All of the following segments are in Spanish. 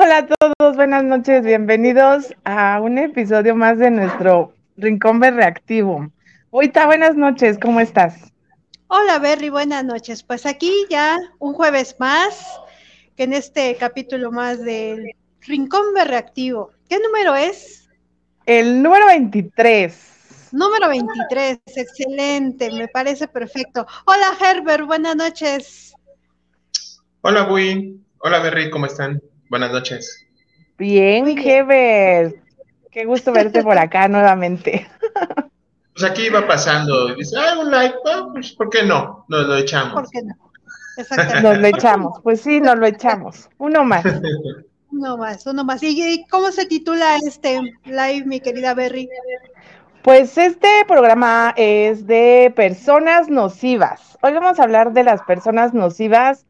Hola a todos, buenas noches, bienvenidos a un episodio más de nuestro Rincón Reactivo. Oita, buenas noches, ¿cómo estás? Hola Berry, buenas noches. Pues aquí ya un jueves más, que en este capítulo más del Rincón Reactivo. ¿Qué número es? El número 23. Número 23, excelente, me parece perfecto. Hola Herbert, buenas noches. Hola Bui, hola Berry, ¿cómo están? Buenas noches. Bien, Heber. Qué gusto verte por acá nuevamente. Pues aquí iba pasando, dice, ah, un like, pues ¿por qué no? Nos lo echamos. ¿Por qué no? Exactamente. Nos lo echamos, pues sí, nos lo echamos. Uno más. Uno más, uno más. ¿Y cómo se titula este live, mi querida Berry? Pues este programa es de personas nocivas. Hoy vamos a hablar de las personas nocivas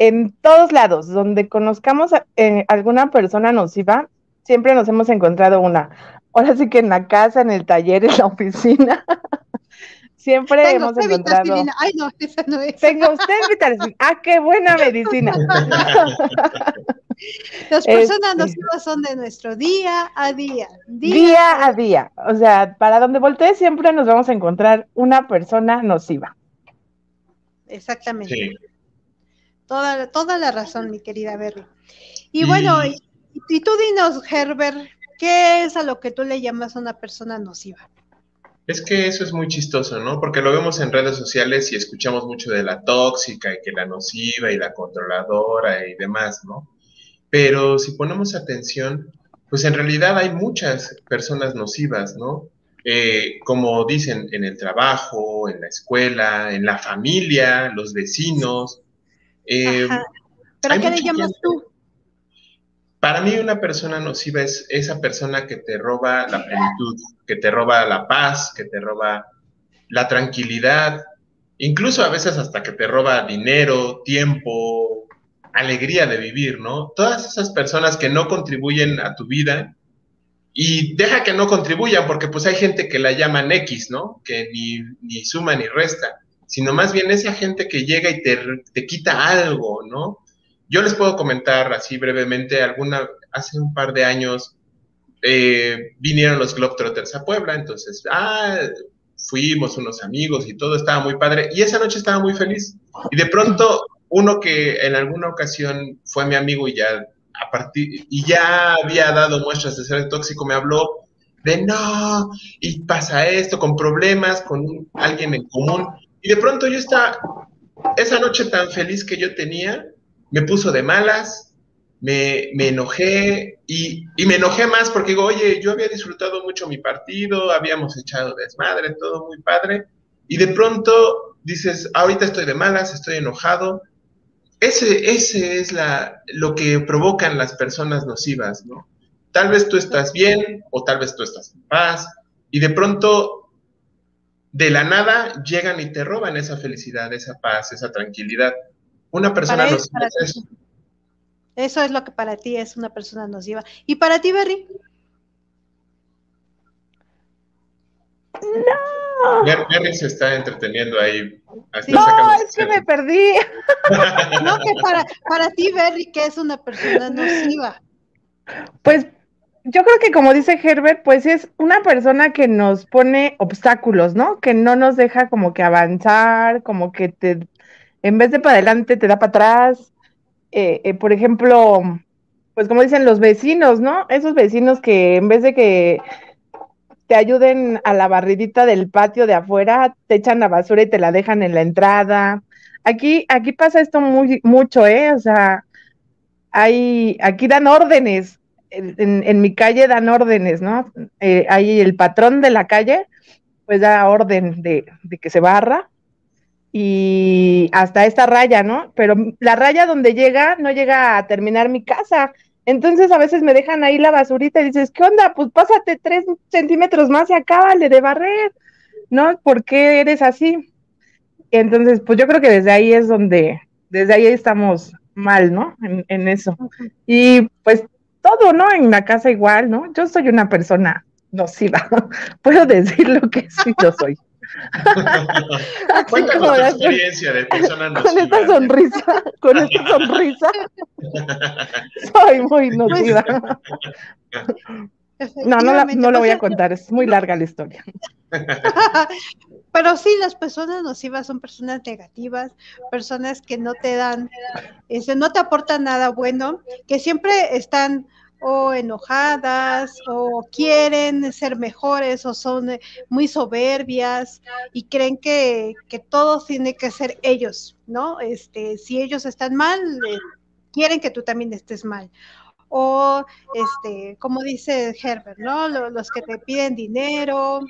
en todos lados, donde conozcamos a, eh, alguna persona nociva, siempre nos hemos encontrado una. Ahora sí que en la casa, en el taller, en la oficina. siempre hemos encontrado. Ay, no, esa no es. Tengo usted vitamina. Ah, qué buena medicina. Las personas este, nocivas son de nuestro día a día. Día, a día. O sea, para donde voltee siempre nos vamos a encontrar una persona nociva. Exactamente. Sí. Toda, toda la razón, mi querida Berry. Y, bueno, y, tú dinos, Herbert, ¿qué es a lo que tú le llamas una persona nociva? Es que eso es muy chistoso, ¿no? Porque lo vemos en redes sociales y escuchamos mucho de la tóxica y que la nociva y la controladora y demás, ¿no? Pero si ponemos atención, pues en realidad hay muchas personas nocivas, ¿no? Eh, como dicen, en el trabajo, en la escuela, en la familia, los vecinos, eh, ¿Pero qué le llamas tú? Para mí una persona nociva es esa persona que te roba la plenitud, que te roba la paz, que te roba la tranquilidad, incluso a veces hasta que te roba dinero, tiempo, alegría de vivir, ¿no? Todas esas personas que no contribuyen a tu vida y deja que no contribuyan porque pues hay gente que la llaman X, ¿no? Que ni, ni suma ni resta sino más bien esa gente que llega y te, quita algo, ¿no? Yo les puedo comentar así brevemente, alguna, hace un par de años eh, vinieron los Globetrotters a Puebla, entonces, ah, fuimos unos amigos y todo estaba muy padre, y esa noche estaba muy feliz. Y de pronto, uno que en alguna ocasión fue mi amigo y ya, a partir, y ya había dado muestras de ser tóxico, me habló de no, y pasa esto, con problemas, con alguien en común, y de pronto yo estaba, esa noche tan feliz que yo tenía, me puso de malas, me, enojé y, me enojé más porque digo, oye, yo había disfrutado mucho mi partido, habíamos echado desmadre, todo muy padre, y de pronto dices, ahorita estoy de malas, estoy enojado. Ese, ese es la, lo que provocan las personas nocivas, ¿no? Tal vez tú estás bien o tal vez tú estás en paz y de pronto de la nada llegan y te roban esa felicidad, esa paz, esa tranquilidad. Una persona nociva es eso. Eso es lo que para ti es una persona nociva. ¿Y para ti, Berry? No. Berry se está entreteniendo ahí. no, es que me perdí. no, que para, para ti, Berry, ¿qué es una persona nociva? Pues yo creo que como dice Herbert, pues es una persona que nos pone obstáculos, ¿no? Que no nos deja como que avanzar, como que te, en vez de para adelante, te da para atrás. Eh, eh, por ejemplo, pues como dicen los vecinos, ¿no? Esos vecinos que en vez de que te ayuden a la barridita del patio de afuera, te echan la basura y te la dejan en la entrada. Aquí, aquí pasa esto muy, mucho, ¿eh? O sea, hay, aquí dan órdenes en, mi calle dan órdenes, ¿no? Eh, ahí el patrón de la calle, pues da orden de, que se barra y hasta esta raya, ¿no? Pero la raya donde llega no llega a terminar mi casa. Entonces a veces me dejan ahí la basurita y dices, ¿qué onda? Pues pásate tres centímetros más y acábale de barrer, ¿no? ¿Por qué eres así? Entonces, pues yo creo que desde ahí es donde, desde ahí estamos mal, ¿no? En, en eso. Y pues todo, ¿no? En la casa igual, ¿no? Yo soy una persona nociva. Puedo decir lo que sí yo soy. Cuéntanos tu experiencia de persona Con esta sonrisa, con esta sonrisa. Soy muy nociva. No, no la, no la voy a contar, es muy larga la historia. Pero sí, las personas nocivas son personas negativas, personas que no te dan, ese, no te aportan nada bueno, que siempre están o enojadas o quieren ser mejores o son eh, muy soberbias y creen que, que todo tiene que ser ellos, ¿no? Este, si ellos están mal, eh, quieren que tú también estés mal. O, este, como dice Herbert, ¿no? Los que te piden dinero,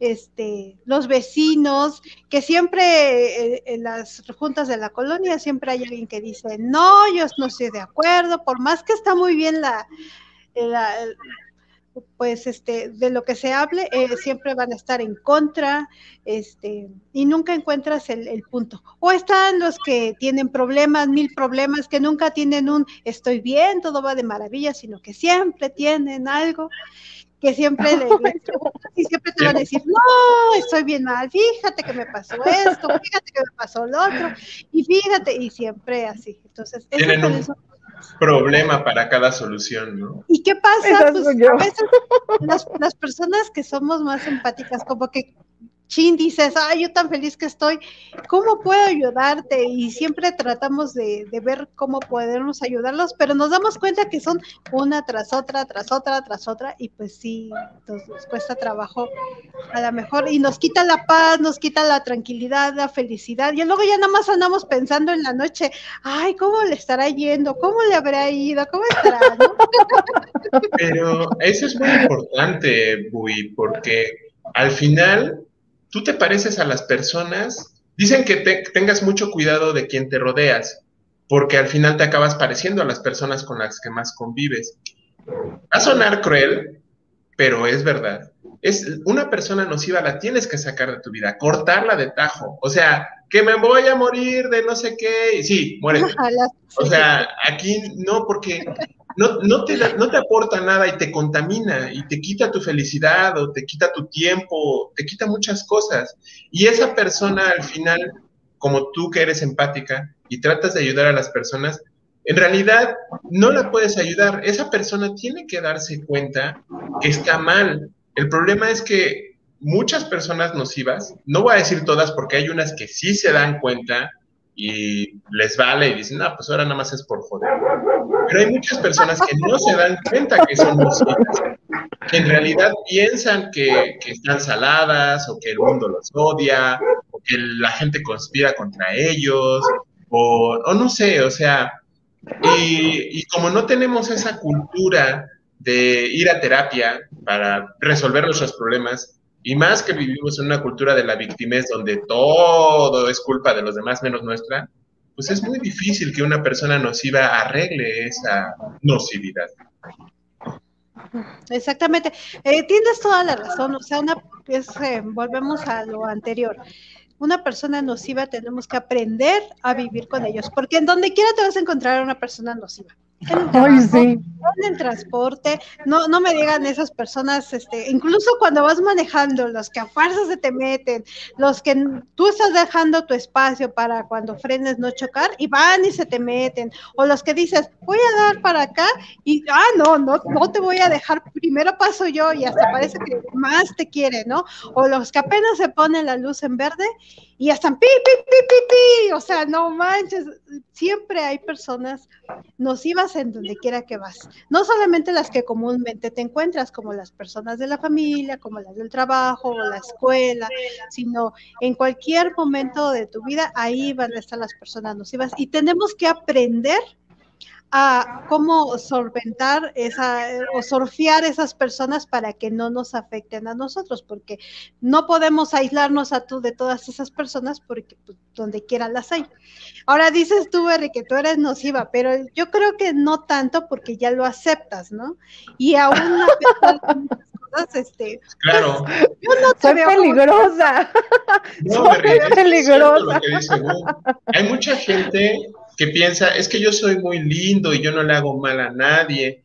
este, los vecinos, que siempre eh, en las juntas de la colonia siempre hay alguien que dice, no, yo no estoy de acuerdo, por más que está muy bien la, pues este, de lo que se hable, eh, siempre van a estar en contra, este, y nunca encuentras el, punto. O están los que tienen problemas, mil problemas, que nunca tienen un estoy bien, todo va de maravilla, sino que siempre tienen algo que siempre, le, y siempre te van a decir, no, estoy bien mal, fíjate que me pasó esto, fíjate que me pasó lo otro, y fíjate, y siempre así. Entonces, Tienen un problema para cada solución, ¿no? ¿Y qué pasa? Pues, a veces las, las personas que somos más empáticas, como que chin, dices, ay, yo tan feliz que estoy, ¿cómo puedo ayudarte? Y siempre tratamos de, ver cómo podemos ayudarlos, pero nos damos cuenta que son una tras otra, tras otra, tras otra, y pues sí, nos, cuesta trabajo a lo mejor, y nos quita la paz, nos quita la tranquilidad, la felicidad, y luego ya nada más andamos pensando en la noche, ay, ¿cómo le estará yendo? ¿Cómo le habrá ido? ¿Cómo estará? Pero eso es muy importante, Bui, porque al final tú te pareces a las personas. Dicen que tengas mucho cuidado de quien te rodeas, porque al final te acabas pareciendo a las personas con las que más convives. Va a sonar cruel, pero es verdad. Es una persona nociva la tienes que sacar de tu vida, cortarla de tajo. O sea, que me voy a morir de no sé qué. Y sí, muere. O sea, aquí no, porque no, no, te, no te aporta nada y te contamina y te quita tu felicidad o te quita tu tiempo, te quita muchas cosas. Y esa persona al final, como tú que eres empática y tratas de ayudar a las personas, en realidad no la puedes ayudar. Esa persona tiene que darse cuenta que está mal. El problema es que muchas personas nocivas, no voy a decir todas porque hay unas que sí se dan cuenta y les vale y dicen, no, pues ahora nada más es por joder. Pero hay muchas personas que no se dan cuenta que son nocivas, que en realidad piensan que, que, están saladas o que el mundo los odia o que la gente conspira contra ellos o, o no sé, o sea, y, y como no tenemos esa cultura de ir a terapia para resolver nuestros problemas, y más que vivimos en una cultura de la victimez donde todo es culpa de los demás menos nuestra, pues es muy difícil que una persona nociva arregle esa nocividad. Exactamente. Eh, tienes toda la razón. O sea, una, eh, volvemos a lo anterior. Una persona nociva tenemos que aprender a vivir con ellos, porque en donde quiera te vas a encontrar una persona nociva en el transporte, no, no me digan esas personas, este, incluso cuando vas manejando, los que a fuerza se te meten, los que tú estás dejando tu espacio para cuando frenes no chocar y van y se te meten, o los que dices, voy a dar para acá y, ah, no, no, no te voy a dejar, primero paso yo y hasta parece que más te quiere, ¿no? O los que apenas se ponen la luz en verde y están pi, pi, pi, pi, pi, o sea, no manches, siempre hay personas nocivas en donde quiera que vas, no solamente las que comúnmente te encuentras, como las personas de la familia, como las del trabajo o la escuela, sino en cualquier momento de tu vida, ahí van a estar las personas nocivas. Y tenemos que aprender a cómo solventar esa o surfear esas personas para que no nos afecten a nosotros, porque no podemos aislarnos a tú de todas esas personas porque pues, donde quiera las hay. Ahora dices tú, Berry, que tú eres nociva, pero yo creo que no tanto porque ya lo aceptas, ¿no? Y aún este, claro. Pues, yo no te Soy peligrosa. No, Soy peligrosa. Hay mucha gente que piensa, es que yo soy muy lindo y yo no le hago mal a nadie.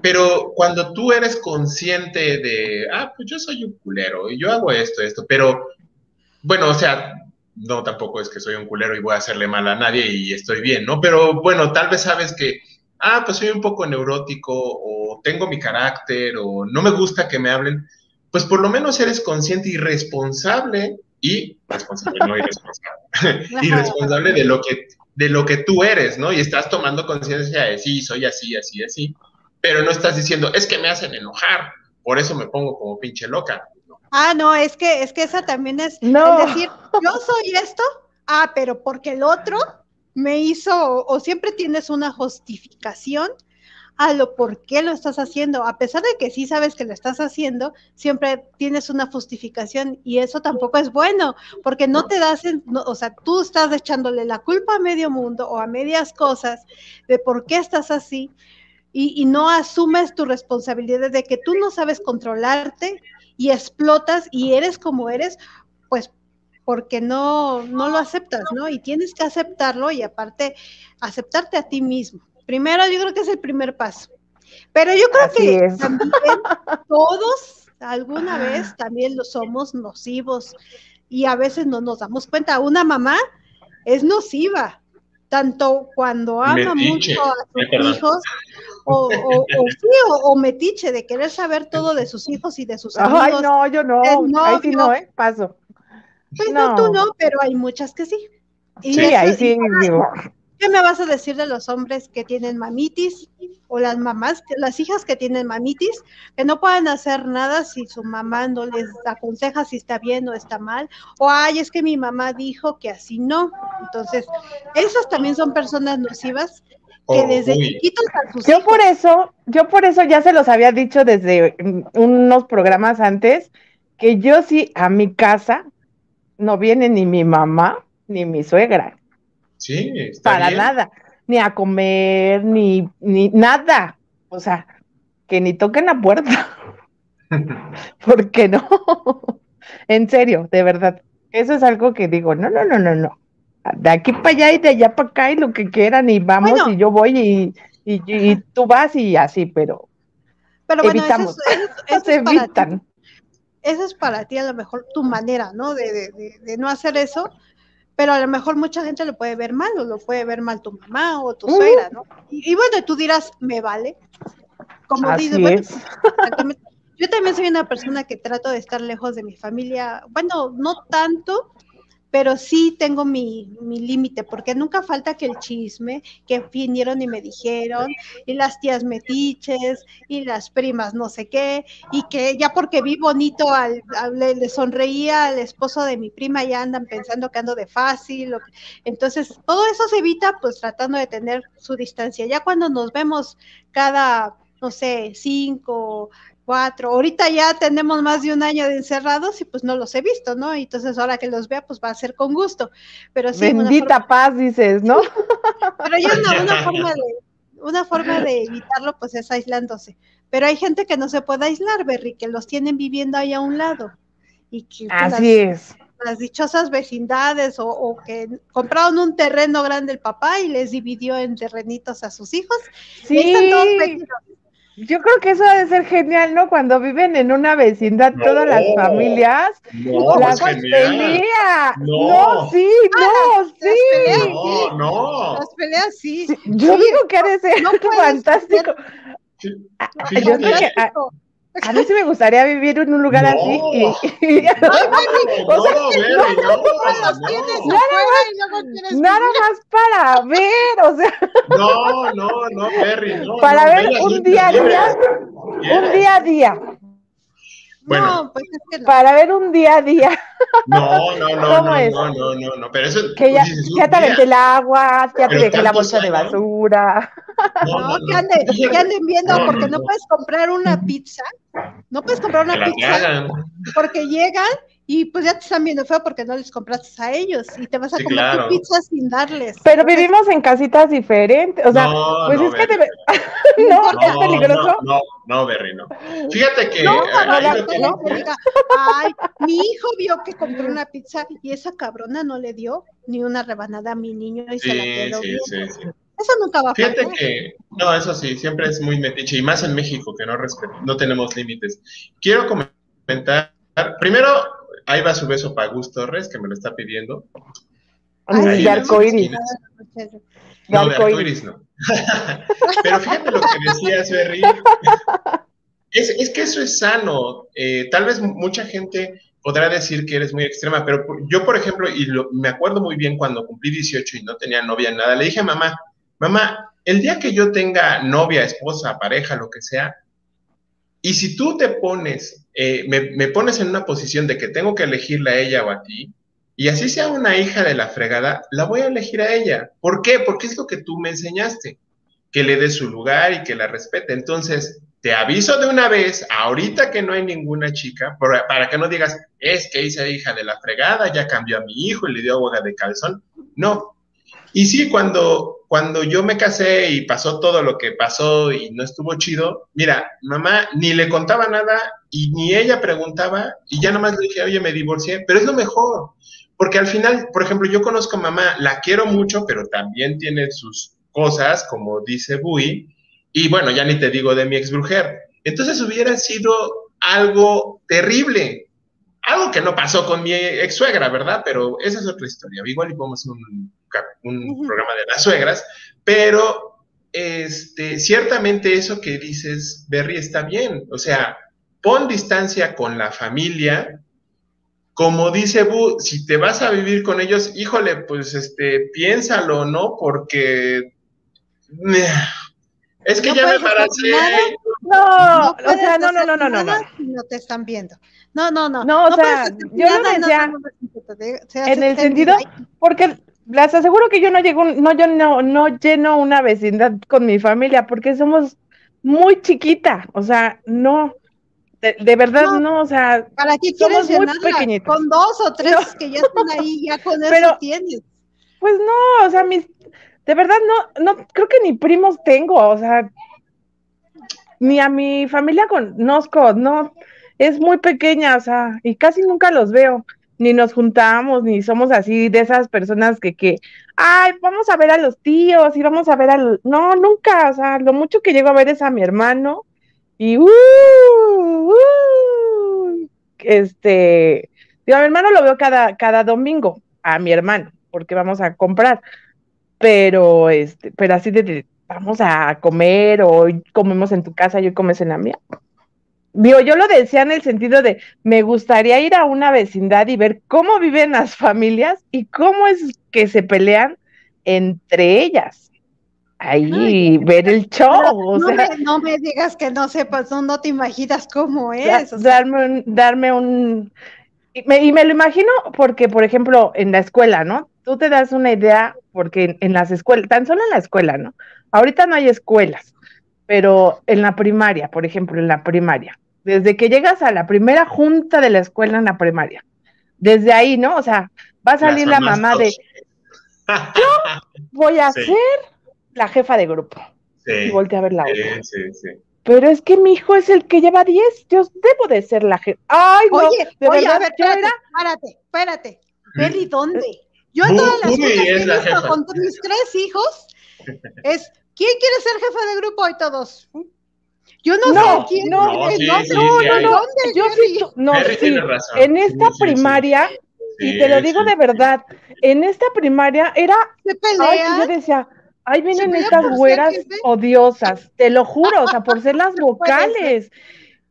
Pero cuando tú eres consciente de, ah, pues yo soy un culero y yo hago esto, esto, pero bueno, o sea, no tampoco es que soy un culero y voy a hacerle mal a nadie y estoy bien, ¿no? Pero bueno, tal vez sabes que, ah, pues soy un poco neurótico o tengo mi carácter o no me gusta que me hablen, pues por lo menos eres consciente y responsable y responsable, no irresponsable, y responsable de lo que de lo que tú eres, ¿no? Y estás tomando conciencia de sí, soy así, así, así, pero no estás diciendo, es que me hacen enojar, por eso me pongo como pinche loca. Ah, no, es que, es que esa también es, no. decir, yo soy esto, ah, pero porque el otro me hizo, o, siempre tienes una justificación a lo por qué lo estás haciendo, a pesar de que sí sabes que lo estás haciendo, siempre tienes una justificación y eso tampoco es bueno, porque no te das, o sea, tú estás echándole la culpa a medio mundo o a medias cosas de por qué estás así y, y no asumes tu responsabilidad de que tú no sabes controlarte y explotas y eres como eres, pues porque no, no lo aceptas, ¿no? Y tienes que aceptarlo y aparte aceptarte a ti mismo. Primero, yo creo que es el primer paso. Pero yo creo que también todos alguna vez también lo somos nocivos y a veces no nos damos cuenta. Una mamá es nociva, tanto cuando ama mucho a sus hijos o, o, o, metiche de querer saber todo de sus hijos y de sus amigos. Ay, no, yo no. ahí sí no, ¿eh? Paso. Pues no. tú no, pero hay muchas que sí. sí, ahí sí. ¿Qué me vas a decir de los hombres que tienen mamitis o las mamás, las hijas que tienen mamitis, que no pueden hacer nada si su mamá no les aconseja si está bien o está mal? O, ay, es que mi mamá dijo que así no. Entonces, esas también son personas nocivas que oh, desde chiquitos a sus Yo por eso, yo por eso ya se los había dicho desde unos programas antes, que yo sí a mi casa no viene ni mi mamá ni mi suegra. Sí, está Para nada. Ni a comer, ni, ni nada. O sea, que ni toquen la puerta. ¿Por qué no? en serio, de verdad. Eso es algo que digo, no, no, no, no, no. De aquí para allá y de allá para acá y lo que quieran y vamos y yo voy y, y, tú vas y así, pero, pero bueno, evitamos. Eso, es, evitan. Eso es para ti a lo mejor tu manera, ¿no? De, de, de, no hacer eso, pero a lo mejor mucha gente lo puede ver mal, o lo puede ver mal tu mamá o tu suegra, ¿no? Y, bueno, tú dirás, me vale. Como dices, bueno, yo también soy una persona que trato de estar lejos de mi familia, bueno, no tanto, pero sí tengo mi, mi límite, porque nunca falta que el chisme, que vinieron y me dijeron, y las tías metiches, y las primas no sé qué, y que ya porque vi bonito, al, le, sonreía al esposo de mi prima, ya andan pensando que ando de fácil. entonces, todo eso se evita pues tratando de tener su distancia. Ya cuando nos vemos cada, no sé, cinco, cuatro. Ahorita ya tenemos más de un año de encerrados y pues no los he visto, ¿no? Entonces ahora que los vea, pues va a ser con gusto. Pero sí, Bendita paz, dices, ¿no? Pero ya no, una forma de, una forma de evitarlo, pues es aislándose. Pero hay gente que no se puede aislar, Berry, que los tienen viviendo ahí a un lado. Y que Así es. Las dichosas vecindades o, que compraron un terreno grande el papá y les dividió en terrenitos a sus hijos. Sí. están todos yo creo que eso debe ser genial, ¿no? Cuando viven en una vecindad todas las familias. No, la pelea. No. sí, no, sí. No, no. Las peleas sí. yo digo que ha de ser fantástico. Ah, yo creo que, ah, a mí sí me gustaría vivir en un lugar así. Y, nada más para ver, o sea. No, no, no, Perry, no. Para ver un día a día, un día a día. Bueno, pues es que para ver un día a día. No, no, no, no, no, no, no, no, pero eso que ya, ya te aventé el agua, ya te dejé la bolsa de basura. No, que, anden, que anden viendo, porque no puedes comprar una pizza, no puedes comprar una pizza, porque llegan y pues ya te están viendo feo porque no les compraste a ellos y te vas a comer tu pizza sin darles. Pero vivimos en casitas diferentes, o sea, pues es que no, es peligroso. No, no, Berry, no. Fíjate que. No, ay, mi hijo vio que compró una pizza y esa cabrona no le dio ni una rebanada a mi niño y se la quedó. Sí, sí, sí. Eso nunca va a Fíjate que, no, eso sí, siempre es muy metiche, y más en México, que no, no tenemos límites. Quiero comentar, primero, ahí va su beso para Gus Torres, que me lo está pidiendo. de arcoíris. No, de arcoíris no. Pero fíjate lo que decías, Berry. Es, es que eso es sano. Eh, tal vez mucha gente podrá decir que eres muy extrema, pero yo, por ejemplo, y me acuerdo muy bien cuando cumplí 18 y no tenía novia nada, le dije a mamá, mamá, el día que yo tenga novia, esposa, pareja, lo que sea, y si tú te pones, eh, me, me, pones en una posición de que tengo que elegirla a ella o a ti, y así sea una hija de la fregada, la voy a elegir a ella. ¿Por qué? Porque es lo que tú me enseñaste, que le dé su lugar y que la respete. Entonces, te aviso de una vez, ahorita que no hay ninguna chica, para que no digas, es que hice hija de la fregada, ya cambió a mi hijo y le dio agua de calzón. No. Y sí, cuando, cuando yo me casé y pasó todo lo que pasó y no estuvo chido, mira, mamá ni le contaba nada y ni ella preguntaba y ya nomás le dije, oye, me divorcié, pero es lo mejor. Porque al final, por ejemplo, yo conozco a mamá, la quiero mucho, pero también tiene sus cosas, como dice Bui, y bueno, ya ni te digo de mi ex brujer. Entonces hubiera sido algo terrible. Algo que no pasó con mi ex suegra, ¿verdad? Pero esa es otra historia. Igual y podemos un, un programa de las suegras, pero este, ciertamente eso que dices, Berry, está bien. O sea, pon distancia con la familia. Como dice Bu, si te vas a vivir con ellos, híjole, pues este, piénsalo, ¿no? Porque es que ya me embaracé. No, o sea, no, no, no, no, no. No te están viendo. No, no, no. No, o sea, yo lo decía en el sentido, porque les aseguro que yo no llego, no, yo no, no lleno una vecindad con mi familia, porque somos muy chiquita, o sea, no, de, verdad no, o sea, ¿para qué quieres muy pequeñitos. Con dos o tres que ya están ahí, ya con eso tienes. Pues no, o sea, mis, de verdad no, no, creo que ni primos tengo, o sea, ni a mi familia conozco, no, es muy pequeña, o sea, y casi nunca los veo, ni nos juntamos, ni somos así de esas personas que, que, ay, vamos a ver a los tíos y vamos a ver al, no, nunca, o sea, lo mucho que llego a ver es a mi hermano y, uh, uh, este, digo, a mi hermano lo veo cada, cada domingo, a mi hermano, porque vamos a comprar, pero este, pero así de, vamos a comer o comemos en tu casa y hoy comes en la mía. Digo, yo lo decía en el sentido de, me gustaría ir a una vecindad y ver cómo viven las familias y cómo es que se pelean entre ellas. Ahí, ver el show. no, me, digas que no sepas, no, te imaginas cómo es. darme un, darme un y me, y me, lo imagino porque, por ejemplo, en la escuela, ¿no? tú te das una idea, porque en, las escuelas, tan solo en la escuela, ¿no? Ahorita no hay escuelas, pero en la primaria, por ejemplo, en la primaria, desde que llegas a la primera junta de la escuela en la primaria, desde ahí, ¿no? O sea, va a salir la mamá de, yo voy a ser la jefa de grupo. Sí, y voltea a ver la otra. Sí, sí, Pero es que mi hijo es el que lleva 10, yo debo de ser la jefa. Ay, no, oye, de oye, verdad, a ver, espérate, espérate, espérate. Beli, ¿dónde? Yo en todas las cosas que he visto con mis tres hijos es ¿quién quiere ser jefe de grupo? Y todos. Yo no, sé quién. No, no, sí, no, sí, no, no, no, yo sí, no, sí. En esta primaria, y te lo digo de verdad, en esta primaria era. Se pelea. yo decía, ahí vienen estas güeras odiosas, te lo juro, o sea, por ser las vocales.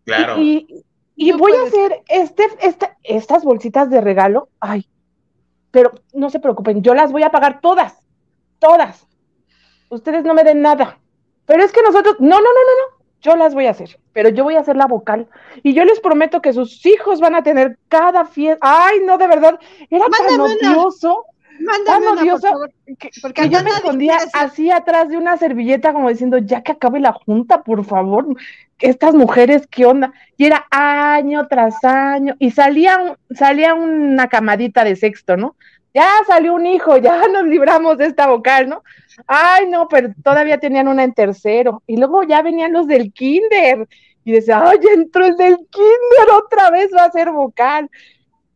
Claro. Y, y, voy a hacer este, este, estas bolsitas de regalo. Ay, pero no se preocupen, yo las voy a pagar todas, todas. Ustedes no me den nada. Pero es que nosotros, no, no, no, no, no, yo las voy a hacer, pero yo voy a hacer la vocal. Y yo les prometo que sus hijos van a tener cada fiesta. Ay, no, de verdad, era tan odioso. tan odioso porque yo me escondía así atrás de una servilleta como diciendo, ya que acabe la junta, por favor, estas mujeres, ¿qué onda? Y era año tras año, y salía, salía una camadita de sexto, ¿no? Ya salió un hijo, ya nos libramos de esta vocal, ¿no? Ay, no, pero todavía tenían una en tercero, y luego ya venían los del kinder, y decía, ay, entró el del kinder, otra vez va a ser vocal.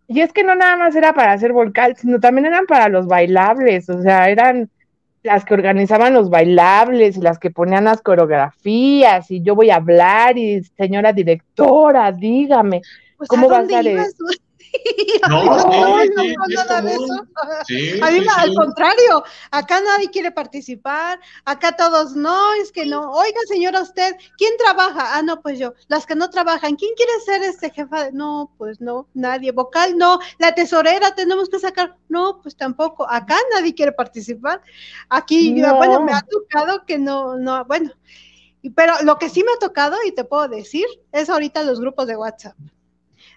Y es que no nada más era para hacer vocal, sino también eran para los bailables, o sea, eran las que organizaban los bailables y las que ponían las coreografías y yo voy a hablar y señora directora, dígame, pues, ¿cómo va a ser no, sí, a mí al contrario, acá nadie quiere participar, acá todos, no, es que no, oiga señora usted, ¿quién trabaja? Ah, no, pues yo, las que no trabajan, ¿quién quiere ser este jefa? No, pues no, nadie, vocal no, la tesorera tenemos que sacar, no, pues tampoco, acá nadie quiere participar, aquí, bueno, me ha tocado que no, no, bueno, pero lo que sí me ha tocado y te puedo decir es ahorita los grupos de WhatsApp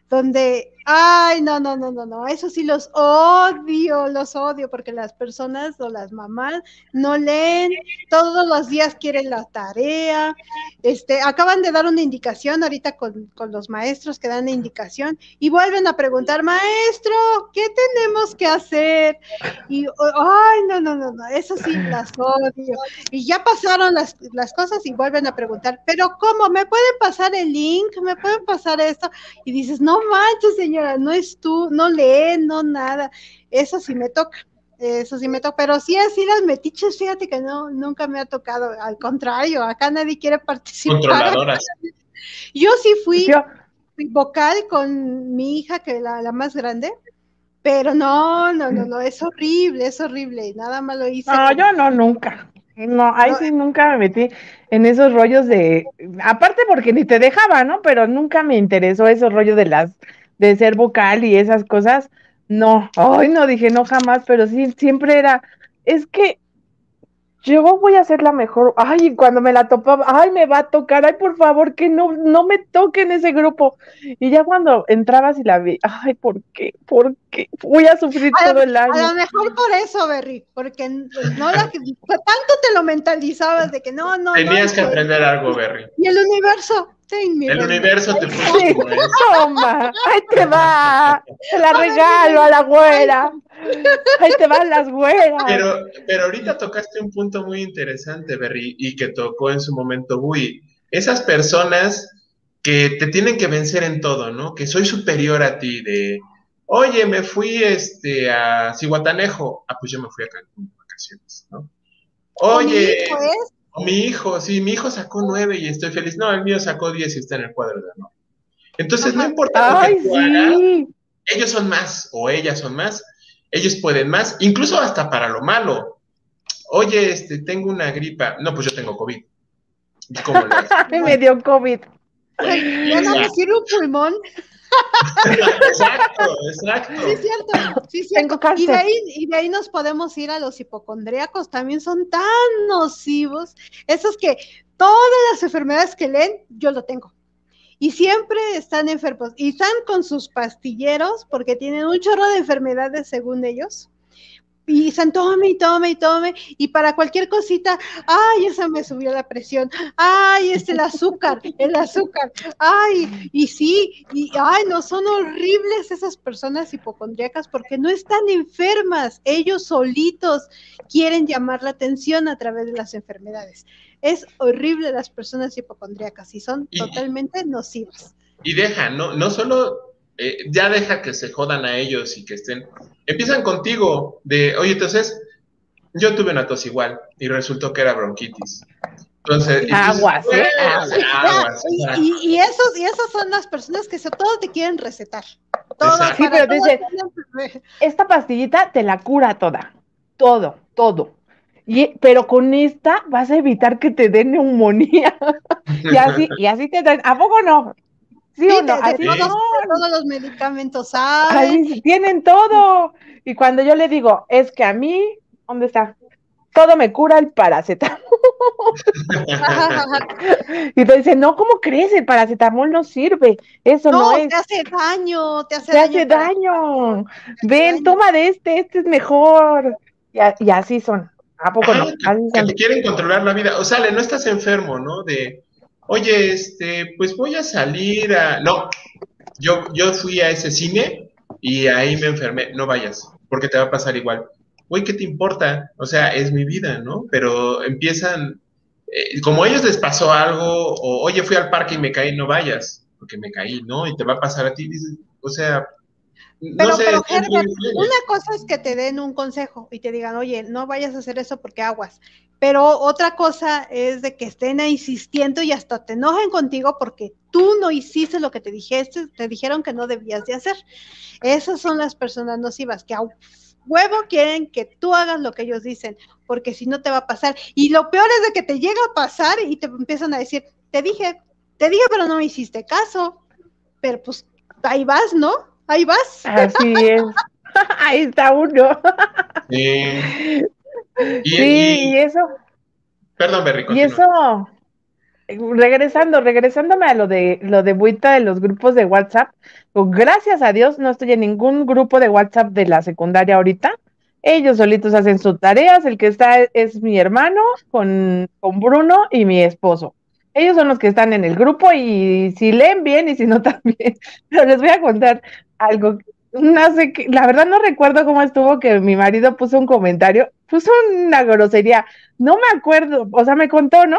donde, ay, no, no, no, no, no, eso sí los odio, los odio, porque las personas o las mamás no leen, todos los días quieren la tarea, este, acaban de dar una indicación ahorita con, con los maestros que dan la indicación y vuelven a preguntar, maestro, ¿qué tenemos que hacer? Y, ay, no, no, no, no, eso sí las odio. Y ya pasaron las, las cosas y vuelven a preguntar, pero ¿cómo? ¿Me pueden pasar el link? ¿Me pueden pasar esto? Y dices, no manches, no es tú, no lee, no nada. Eso sí me toca, eso sí me toca, pero sí así las metiches, fíjate que no, nunca me ha tocado, al contrario, acá nadie quiere participar. Controladoras. Yo sí fui vocal con mi hija, que la, la más grande, pero no, no, no, no, es horrible, es horrible, nada más lo hice. No, yo no, nunca. No, ahí sí nunca me metí en esos rollos de, aparte porque ni te dejaba, ¿no? Pero nunca me interesó esos rollos de las, de ser vocal y esas cosas. No, ay, no dije no jamás, pero sí, siempre era, es que yo voy a ser la mejor, ay, cuando me la topaba, ay, me va a tocar, ay, por favor, que no, no me toque en ese grupo. Y ya cuando entrabas y la vi, ay, ¿por qué? ¿Por qué? Voy a sufrir todo el año. A lo mejor por eso, Berry, porque no la, tanto te lo mentalizabas de que no, no. Tenías que aprender algo, Berry. Y el universo, el universo te puso Toma, ahí te va. Te la regalo a la güera. Ahí te van las güeras. Pero, pero ahorita tocaste un punto muy interesante, Berry, y que tocó en su momento Bui. Esas personas que te tienen que vencer en todo, ¿no? Que soy superior a ti, de, oye, me fui este, a Cihuatanejo. Ah, pues yo me fui a Cancún vacaciones, ¿no? Oye, mi hijo, sí, mi hijo sacó nueve y estoy feliz. No, el mío sacó diez y está en el cuadro de honor. Entonces, no importa lo que tú ellos son más o ellas son más, ellos pueden más, incluso hasta para lo malo. Oye, este, tengo una gripa. No, pues yo tengo COVID. ¿Cómo me dio COVID. Ya no me sirve un pulmón. Exacto, exacto. Sí, es cierto. Sí, cierto. Y, de ahí, y de ahí nos podemos ir a los hipocondríacos, también son tan nocivos. Esos que todas las enfermedades que leen, yo lo tengo. Y siempre están enfermos. Y están con sus pastilleros porque tienen un chorro de enfermedades según ellos y dicen, tome y tome y tome, y para cualquier cosita, ay, esa me subió la presión, ay, es el azúcar, el azúcar, ay, y sí, y ay, no, son horribles esas personas hipocondríacas porque no están enfermas, ellos solitos quieren llamar la atención a través de las enfermedades. Es horrible las personas hipocondríacas y son totalmente nocivas. Y deja, no, no solo eh, ya deja que se jodan a ellos y que estén. Empiezan contigo de, oye, entonces, yo tuve una tos igual y resultó que era bronquitis. Entonces, aguas, ¿eh? aguas. Y, esos, y esas son las personas que se, todos te quieren recetar. sí, pero dice, esta pastillita te la cura toda, todo, todo. Y, pero con esta vas a evitar que te den neumonía. y así, y así te traen. ¿A poco no? ¿Sí, o no? todos, los medicamentos hay. tienen todo. Y cuando yo le digo, es que a mí, ¿dónde está? Todo me cura el paracetamol. y te dice, no, ¿cómo crees? El paracetamol no sirve. Eso no, es. te hace daño, te hace te daño. Hace daño. Ven, toma de este, este es mejor. Y, así son. ¿A poco no? Que, te quieren controlar la vida. O sea, no estás enfermo, ¿no? De oye, este, pues voy a salir a... No, yo, yo fui a ese cine y ahí me enfermé, no vayas, porque te va a pasar igual. Oye, ¿qué te importa? O sea, es mi vida, ¿no? Pero empiezan, eh, como a ellos les pasó algo, o oye, fui al parque y me caí, no vayas, porque me caí, ¿no? Y te va a pasar a ti, dices, o sea... pero, pero Herbert, una cosa es que te den un consejo y te digan, oye, no vayas a hacer eso porque aguas. Pero otra cosa es de que estén insistiendo y hasta te enojen contigo porque tú no hiciste lo que te dijiste, te dijeron que no debías de hacer. Esas son las personas nocivas que a huevo quieren que tú hagas lo que ellos dicen, porque si no te va a pasar. Y lo peor es de que te llega a pasar y te empiezan a decir, te dije, te dije, pero no me hiciste caso. Pero pues ahí vas, ¿no? Ahí vas. Así es. ahí está uno. sí. Y, eso. Perdón, Berry. Y eso, regresando, regresándome a lo de lo de Buita de los grupos de WhatsApp, pues, gracias a Dios no estoy en ningún grupo de WhatsApp de la secundaria ahorita. Ellos solitos hacen sus tareas, el que está es mi hermano con, con Bruno y mi esposo. Ellos son los que están en el grupo y si leen bien y si no también. Pero les voy a contar algo. No sé, qué, la verdad no recuerdo cómo estuvo que mi marido puso un comentario, puso una grosería, no me acuerdo, o sea, me contó, ¿no?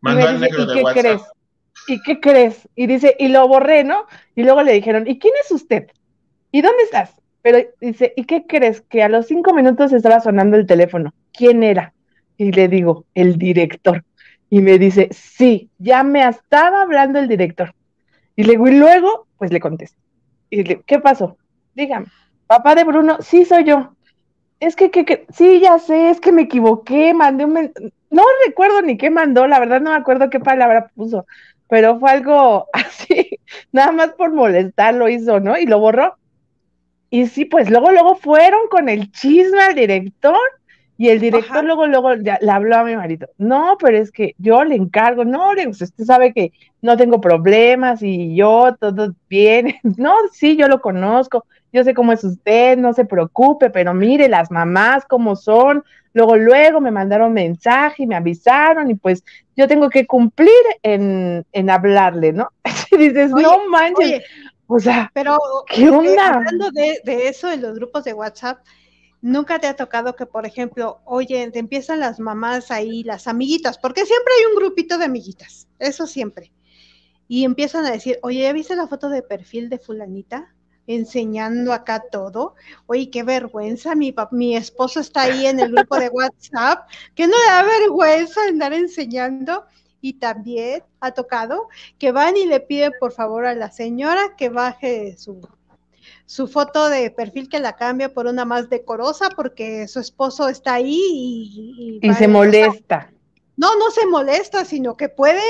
Mandó al negro ¿Y qué crees? ¿Y qué crees? Y dice, y lo borré, ¿no? Y luego le dijeron, ¿y quién es usted? ¿Y dónde estás? Pero dice, ¿y qué crees? Que a los cinco minutos estaba sonando el teléfono. ¿Quién era? Y le digo, el director. Y me dice, sí, ya me estaba hablando el director. Y le digo, y luego, pues le contesto. ¿Qué pasó? Dígame, papá de Bruno, sí soy yo. Es que, que, sí, ya sé, es que me equivoqué, mandé un... No recuerdo ni qué mandó, la verdad no me acuerdo qué palabra puso, pero fue algo así, nada más por molestar lo hizo, ¿no? Y lo borró. Y sí, pues luego, luego fueron con el chisme al director y el director luego, luego le habló a mi marido, no, pero es que yo le encargo, no, usted sabe que no tengo problemas y yo todo bien, no, sí, yo lo conozco, yo sé cómo es usted, no se preocupe, pero mire las mamás cómo son, luego, luego me mandaron mensaje y me avisaron y pues yo tengo que cumplir en, en hablarle, ¿no? Y dices, no manches, o sea, pero ¿qué onda? hablando de, de eso en los grupos de WhatsApp, Nunca te ha tocado que, por ejemplo, oye, te empiezan las mamás ahí, las amiguitas, porque siempre hay un grupito de amiguitas, eso siempre. Y empiezan a decir, oye, ¿ya viste la foto de perfil de fulanita? Enseñando acá todo. Oye, qué vergüenza, mi, mi esposo está ahí en el grupo de WhatsApp, que no le da vergüenza andar enseñando. Y también ha tocado que van y le piden por favor a la señora que baje su su foto de perfil que la cambia por una más decorosa porque su esposo está ahí y, y, se molesta. No, no se molesta, sino que puede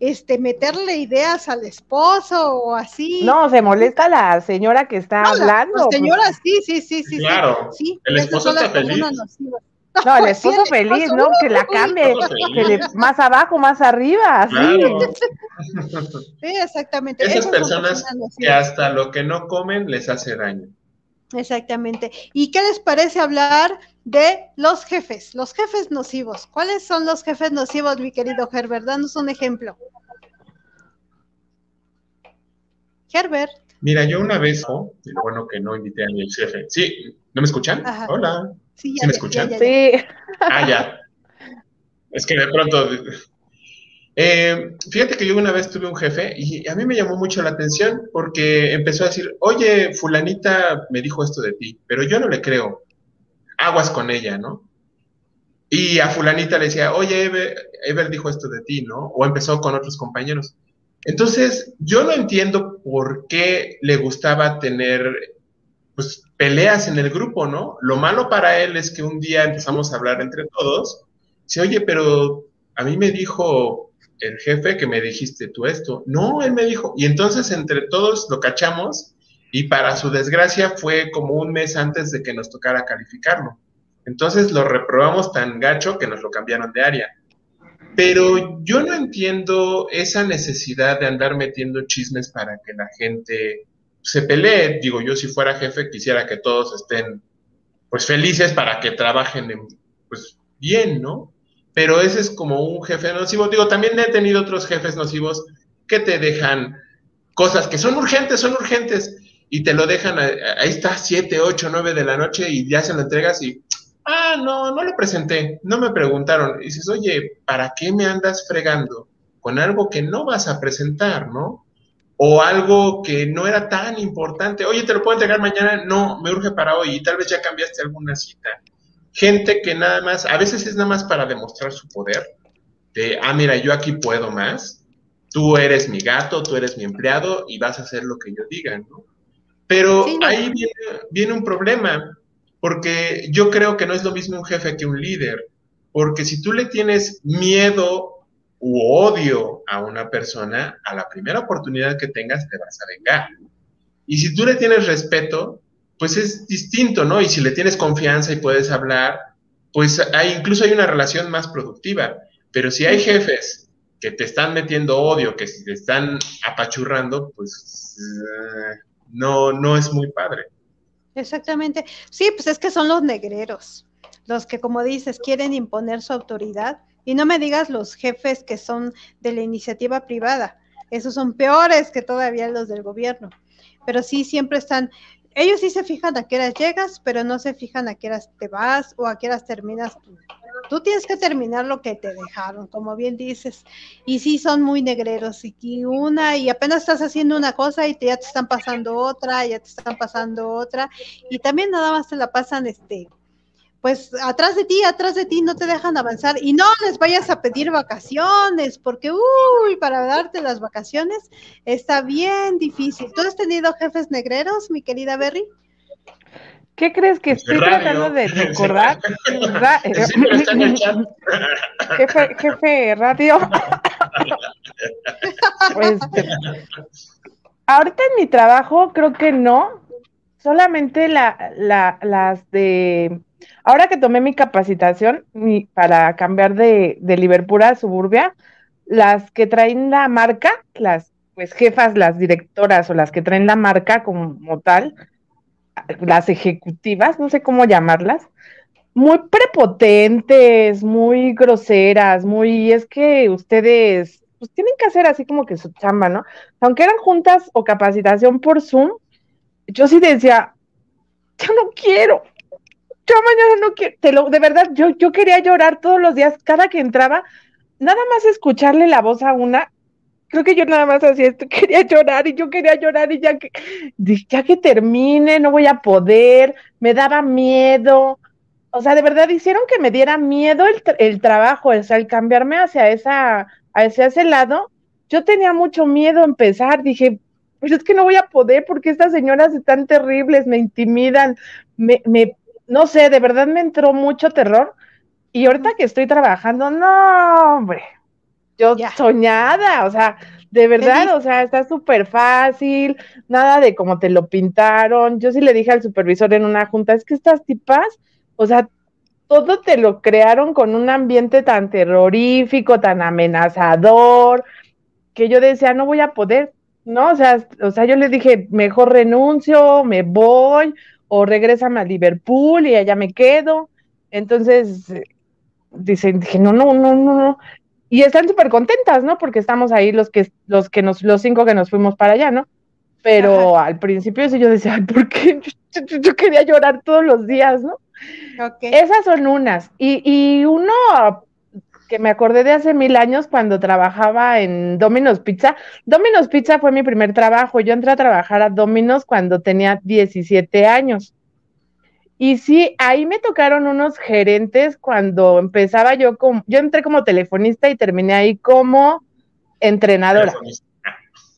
este, meterle ideas al esposo o así. No, se molesta la señora que está hablando. La, pues. señora, sí, sí, sí, sí. Claro, sí, el esposo está feliz. No, el esposo feliz, ¿no? Que la cambie, más abajo, más arriba, Sí, exactamente. Esas personas que hasta lo que no comen les hace daño. Exactamente. ¿Y qué les parece hablar de los jefes, los jefes nocivos? ¿Cuáles son los jefes nocivos, mi querido Herbert? Danos un ejemplo. Herbert. Mira, yo una vez, oh, bueno que no invité a mi jefe. Sí, ¿no me escuchan? Hola. Sí, me escuchan? sí. Ah, ya. Es que de pronto. Eh, fíjate que yo una vez tuve un jefe y a mí me llamó mucho la atención porque empezó a decir, oye, fulanita me dijo esto de ti, pero yo no le creo. Aguas con ella, ¿no? Y a fulanita le decía, oye, Ever, dijo esto de ti, ¿no? O empezó con otros compañeros. Entonces, yo no entiendo por qué le gustaba tener pues peleas en el grupo, ¿no? Lo malo para él es que un día empezamos a hablar entre todos, dice, oye, pero a mí me dijo el jefe que me dijiste tú esto. No, él me dijo, y entonces entre todos lo cachamos y para su desgracia fue como un mes antes de que nos tocara calificarlo. Entonces lo reprobamos tan gacho que nos lo cambiaron de área. Pero yo no entiendo esa necesidad de andar metiendo chismes para que la gente se pelee. Digo, yo si fuera jefe quisiera que todos estén pues felices para que trabajen pues bien, ¿no? Pero ese es como un jefe nocivo. Digo, también he tenido otros jefes nocivos que te dejan cosas que son urgentes, son urgentes, y te lo dejan, ahí está, 7, 8, 9 de la noche y ya se lo entregas y, ah, no, no lo presenté, no me preguntaron. Y dices, oye, ¿para qué me andas fregando con algo que no vas a presentar, no? O algo que no era tan importante. Oye, te lo puedo entregar mañana, no, me urge para hoy y tal vez ya cambiaste alguna cita. Gente que nada más, a veces es nada más para demostrar su poder, de, ah, mira, yo aquí puedo más, tú eres mi gato, tú eres mi empleado y vas a hacer lo que yo diga, ¿no? Pero ahí viene, un problema, porque yo creo que no es lo mismo un jefe que un líder, porque si tú le tienes miedo u odio a una persona, a la primera oportunidad que tengas te vas a vengar. Y si tú le tienes respeto, pues es distinto, ¿no? Y si le tienes confianza y puedes hablar, pues hay, incluso hay una relación más productiva. Pero si hay jefes que te están metiendo odio, que te están apachurrando, pues eh, no, no es muy padre. Exactamente. Sí, pues es que son los negreros, los que, como dices, quieren imponer su autoridad y no me digas los jefes que son de la iniciativa privada. Esos son peores que todavía los del gobierno. Pero sí, siempre están, ellos sí se fijan a qué horas llegas, pero no se fijan a qué horas te vas o a qué horas terminas tú. Tú tienes que terminar lo que te dejaron, como bien dices. Y sí son muy negreros. Y una, y apenas estás haciendo una cosa y te, ya te están pasando otra, ya te están pasando otra. Y también nada más te la pasan este pues atrás de ti, atrás de ti, no te dejan avanzar y no les vayas a pedir vacaciones, porque, uy, para darte las vacaciones está bien difícil. ¿Tú has tenido jefes negreros, mi querida Berry? ¿Qué crees que estoy tratando de recordar? jefe, jefe radio. Este, ahorita en mi trabajo creo que no, solamente la, la, las de Ahora que tomé mi capacitación para cambiar de, Liverpool a Suburbia, las que traen la marca, las pues jefas, las directoras o las que traen la marca como tal, las ejecutivas, no sé cómo llamarlas, muy prepotentes, muy groseras, muy, es que ustedes, pues tienen que hacer así como que su chamba, ¿no? Aunque eran juntas o capacitación por Zoom, yo sí decía, yo no quiero, yo mañana no quiero, te lo, de verdad, yo, yo quería llorar todos los días, cada que entraba, nada más escucharle la voz a una, creo que yo nada más hacía esto, quería llorar y yo quería llorar y ya que, ya que termine, no voy a poder, me daba miedo, o sea, de verdad hicieron que me diera miedo el, el trabajo, o sea, el cambiarme hacia esa, hacia ese lado, yo tenía mucho miedo a empezar, dije, pues es que no voy a poder porque estas señoras están terribles, me intimidan, me, me no sé, de verdad me entró mucho terror. Y ahorita que estoy trabajando, no, hombre, yo soñada, o sea, de verdad, o sea, está súper fácil, nada de como te lo pintaron. Yo sí le dije al supervisor en una junta, es que estas tipas, o sea, todo te lo crearon con un ambiente tan terrorífico, tan amenazador, que yo decía, no voy a poder, ¿no? O sea, o sea, yo le dije, mejor renuncio, me voy, o regrésame a Liverpool y allá me quedo. Entonces, dicen, dije, no, no, no, no, no. Y están súper contentas, ¿no? Porque estamos ahí los que, los que nos, los cinco que nos fuimos para allá, ¿no? Pero al principio sí yo decía, ¿por qué? Yo, quería llorar todos los días, ¿no? Esas son unas. Y, y uno que me acordé de hace mil años cuando trabajaba en Domino's Pizza. Domino's Pizza fue mi primer trabajo. Yo entré a trabajar a Domino's cuando tenía 17 años. Y sí, ahí me tocaron unos gerentes cuando empezaba yo como, yo entré como telefonista y terminé ahí como entrenadora.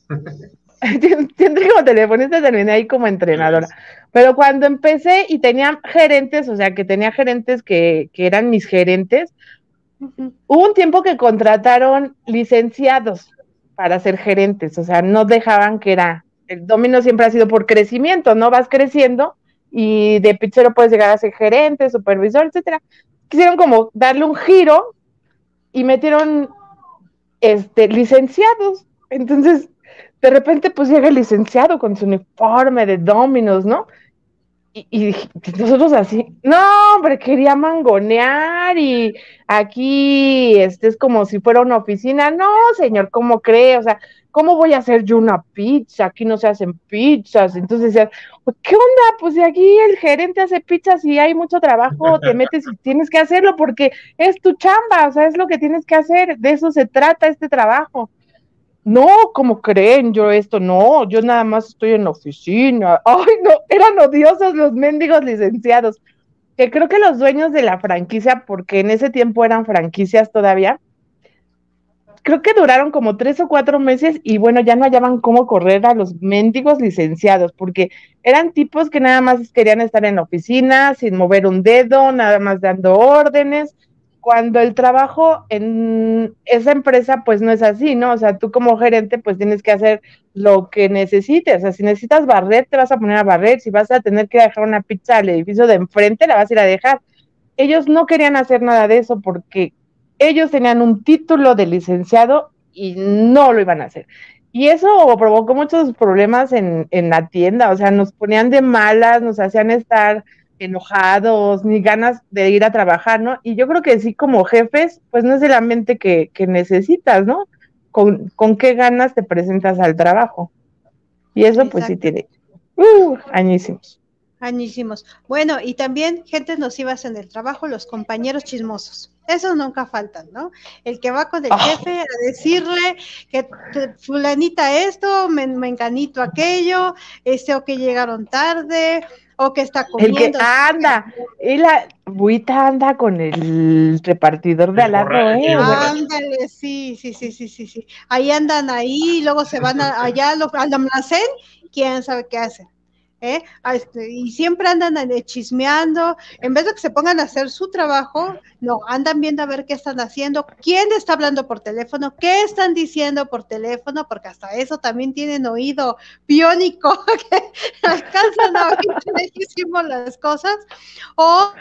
entré como telefonista y terminé ahí como entrenadora. Pero cuando empecé y tenía gerentes, o sea, que tenía gerentes que, que eran mis gerentes, Hubo un tiempo que contrataron licenciados para ser gerentes, o sea, no dejaban que era, el domino siempre ha sido por crecimiento, ¿no? Vas creciendo y de pizzero puedes llegar a ser gerente, supervisor, etcétera. Quisieron como darle un giro y metieron este licenciados. Entonces, de repente pues llega el licenciado con su uniforme de dominos, ¿no? Y, nosotros así, no, hombre, quería mangonear y aquí este es como si fuera una oficina. No, señor, ¿cómo cree? O sea, ¿cómo voy a hacer yo una pizza? Aquí no se hacen pizzas. Entonces decían, pues, ¿qué onda? Pues de aquí el gerente hace pizzas y hay mucho trabajo, te metes y tienes que hacerlo porque es tu chamba, o sea, es lo que tienes que hacer, de eso se trata este trabajo. No, como creen? Yo esto, no, yo nada más estoy en la oficina. Ay, no, eran odiosos los mendigos licenciados. Que creo que los dueños de la franquicia, porque en ese tiempo eran franquicias todavía, creo que duraron como tres o cuatro meses y bueno, ya no hallaban cómo correr a los mendigos licenciados, porque eran tipos que nada más querían estar en la oficina sin mover un dedo, nada más dando órdenes, cuando el trabajo en esa empresa pues no es así, ¿no? O sea, tú como gerente pues tienes que hacer lo que necesites, o sea, si necesitas barrer, te vas a poner a barrer, si vas a tener que dejar una pizza al edificio de enfrente, la vas a ir a dejar. Ellos no querían hacer nada de eso porque ellos tenían un título de licenciado y no lo iban a hacer. Y eso provocó muchos problemas en, en la tienda, o sea, nos ponían de malas, nos hacían estar enojados, ni ganas de ir a trabajar, ¿no? Y yo creo que sí, como jefes, pues no es el ambiente que, que necesitas, ¿no? Con, con, qué ganas te presentas al trabajo. Y eso pues sí tiene uh, añísimos. Añísimos. Bueno, y también gente nocivas en el trabajo, los compañeros chismosos. Esos nunca faltan, ¿no? El que va con el ah. jefe a decirle que fulanita esto, me, enganito aquello, este o que llegaron tarde, o que está comiendo. El que anda, y la buita anda con el repartidor de al lado, ¿eh? Ándale, sí, sí, sí, sí, sí, sí. Ahí andan ahí, luego se van allá al almacén, quién sabe qué hacen. ¿Eh? Este, y siempre andan chismeando, en vez de que se pongan a hacer su trabajo, no, andan viendo a ver qué están haciendo, quién está hablando por teléfono, qué están diciendo por teléfono, porque hasta eso también tienen oído piónico, que alcanzan a oír las cosas, o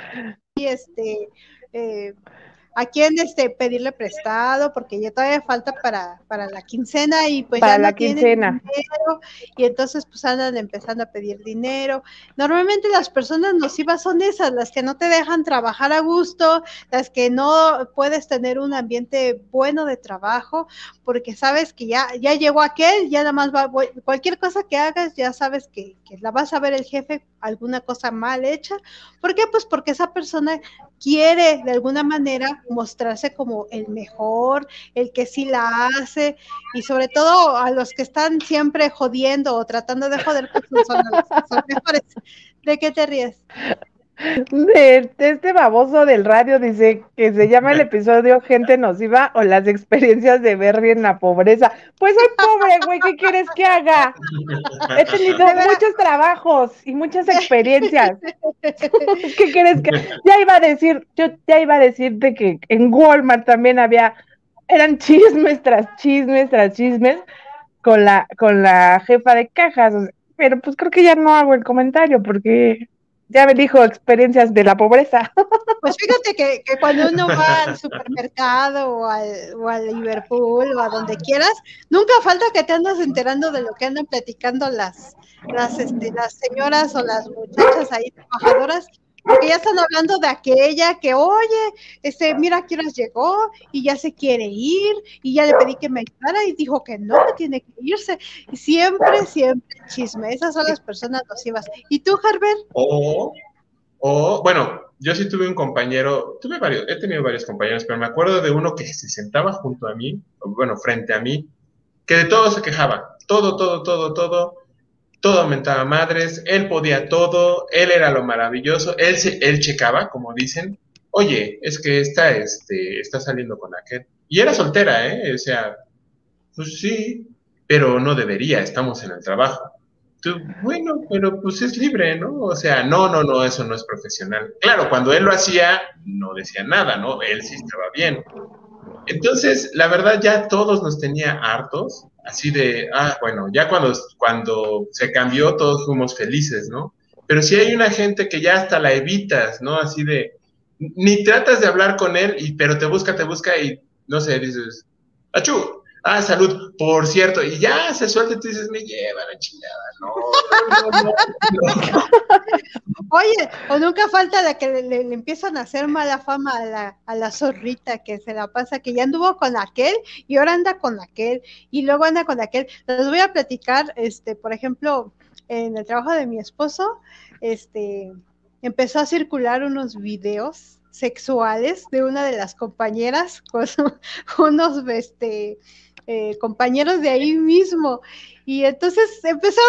este, eh, a quién este pedirle prestado porque ya todavía falta para, para la quincena y pues para ya la no quincena dinero, y entonces pues andan empezando a pedir dinero. Normalmente las personas nocivas son esas, las que no te dejan trabajar a gusto, las que no puedes tener un ambiente bueno de trabajo porque sabes que ya ya llegó aquel, ya nada más va cualquier cosa que hagas ya sabes que, que la vas a ver el jefe alguna cosa mal hecha. ¿Por qué? Pues porque esa persona quiere de alguna manera mostrarse como el mejor, el que sí la hace, y sobre todo a los que están siempre jodiendo o tratando de joder, pues son, son mejores. ¿De qué te ríes? De, este baboso del radio dice que se llama el episodio Gente nociva o las experiencias de Berry en la pobreza. Pues soy pobre, güey, ¿qué quieres que haga? He tenido muchos trabajos y muchas experiencias. ¿Qué quieres que ya iba a decir, yo ya iba a decirte que en Walmart también había eran chismes tras chismes tras chismes con la con la jefa de cajas, pero pues creo que ya no hago el comentario porque ya me dijo experiencias de la pobreza. Pues fíjate que, cuando uno va al supermercado o al, Liverpool o a donde quieras, nunca falta que te andas enterando de lo que andan platicando las, las, este, las señoras o las muchachas ahí trabajadoras porque ya están hablando de aquella que, oye, este, mira quién llegó y ya se quiere ir y ya le pedí que me ayudara y dijo que no, que tiene que irse. Y siempre, siempre chisme. Esas son las personas nocivas. ¿Y tú, Herbert? O, o, bueno, yo sí tuve un compañero, tuve varios, he tenido varios compañeros, pero me acuerdo de uno que se sentaba junto a mí, bueno, frente a mí, que de todo se quejaba, todo, todo, todo, todo todo aumentaba madres, él podía todo, él era lo maravilloso, él, se, él checaba, como dicen, oye, es que está, este, está saliendo con aquel. Y era soltera, ¿eh? O sea, pues sí, pero no debería, estamos en el trabajo. Tú, bueno, pero pues es libre, ¿no? O sea, no, no, no, eso no es profesional. Claro, cuando él lo hacía, no decía nada, ¿no? Él sí estaba bien. Entonces, la verdad, ya todos nos tenía hartos así de, ah, bueno, ya cuando, cuando se cambió todos fuimos felices, ¿no? Pero si hay una gente que ya hasta la evitas, ¿no? Así de, ni tratas de hablar con él, y, pero te busca, te busca y, no sé, dices, achú, ah, salud, por cierto, y ya se suelta y tú dices, me lleva la chingada, no, Oye, o nunca falta de que le, empiezan a hacer mala fama a la, a la zorrita que se la pasa, que ya anduvo con aquel y ahora anda con aquel y luego anda con aquel. Les voy a platicar, este, por ejemplo, en el trabajo de mi esposo, este, empezó a circular unos videos sexuales de una de las compañeras con unos, este, eh, compañeros de ahí mismo. Y entonces empezaron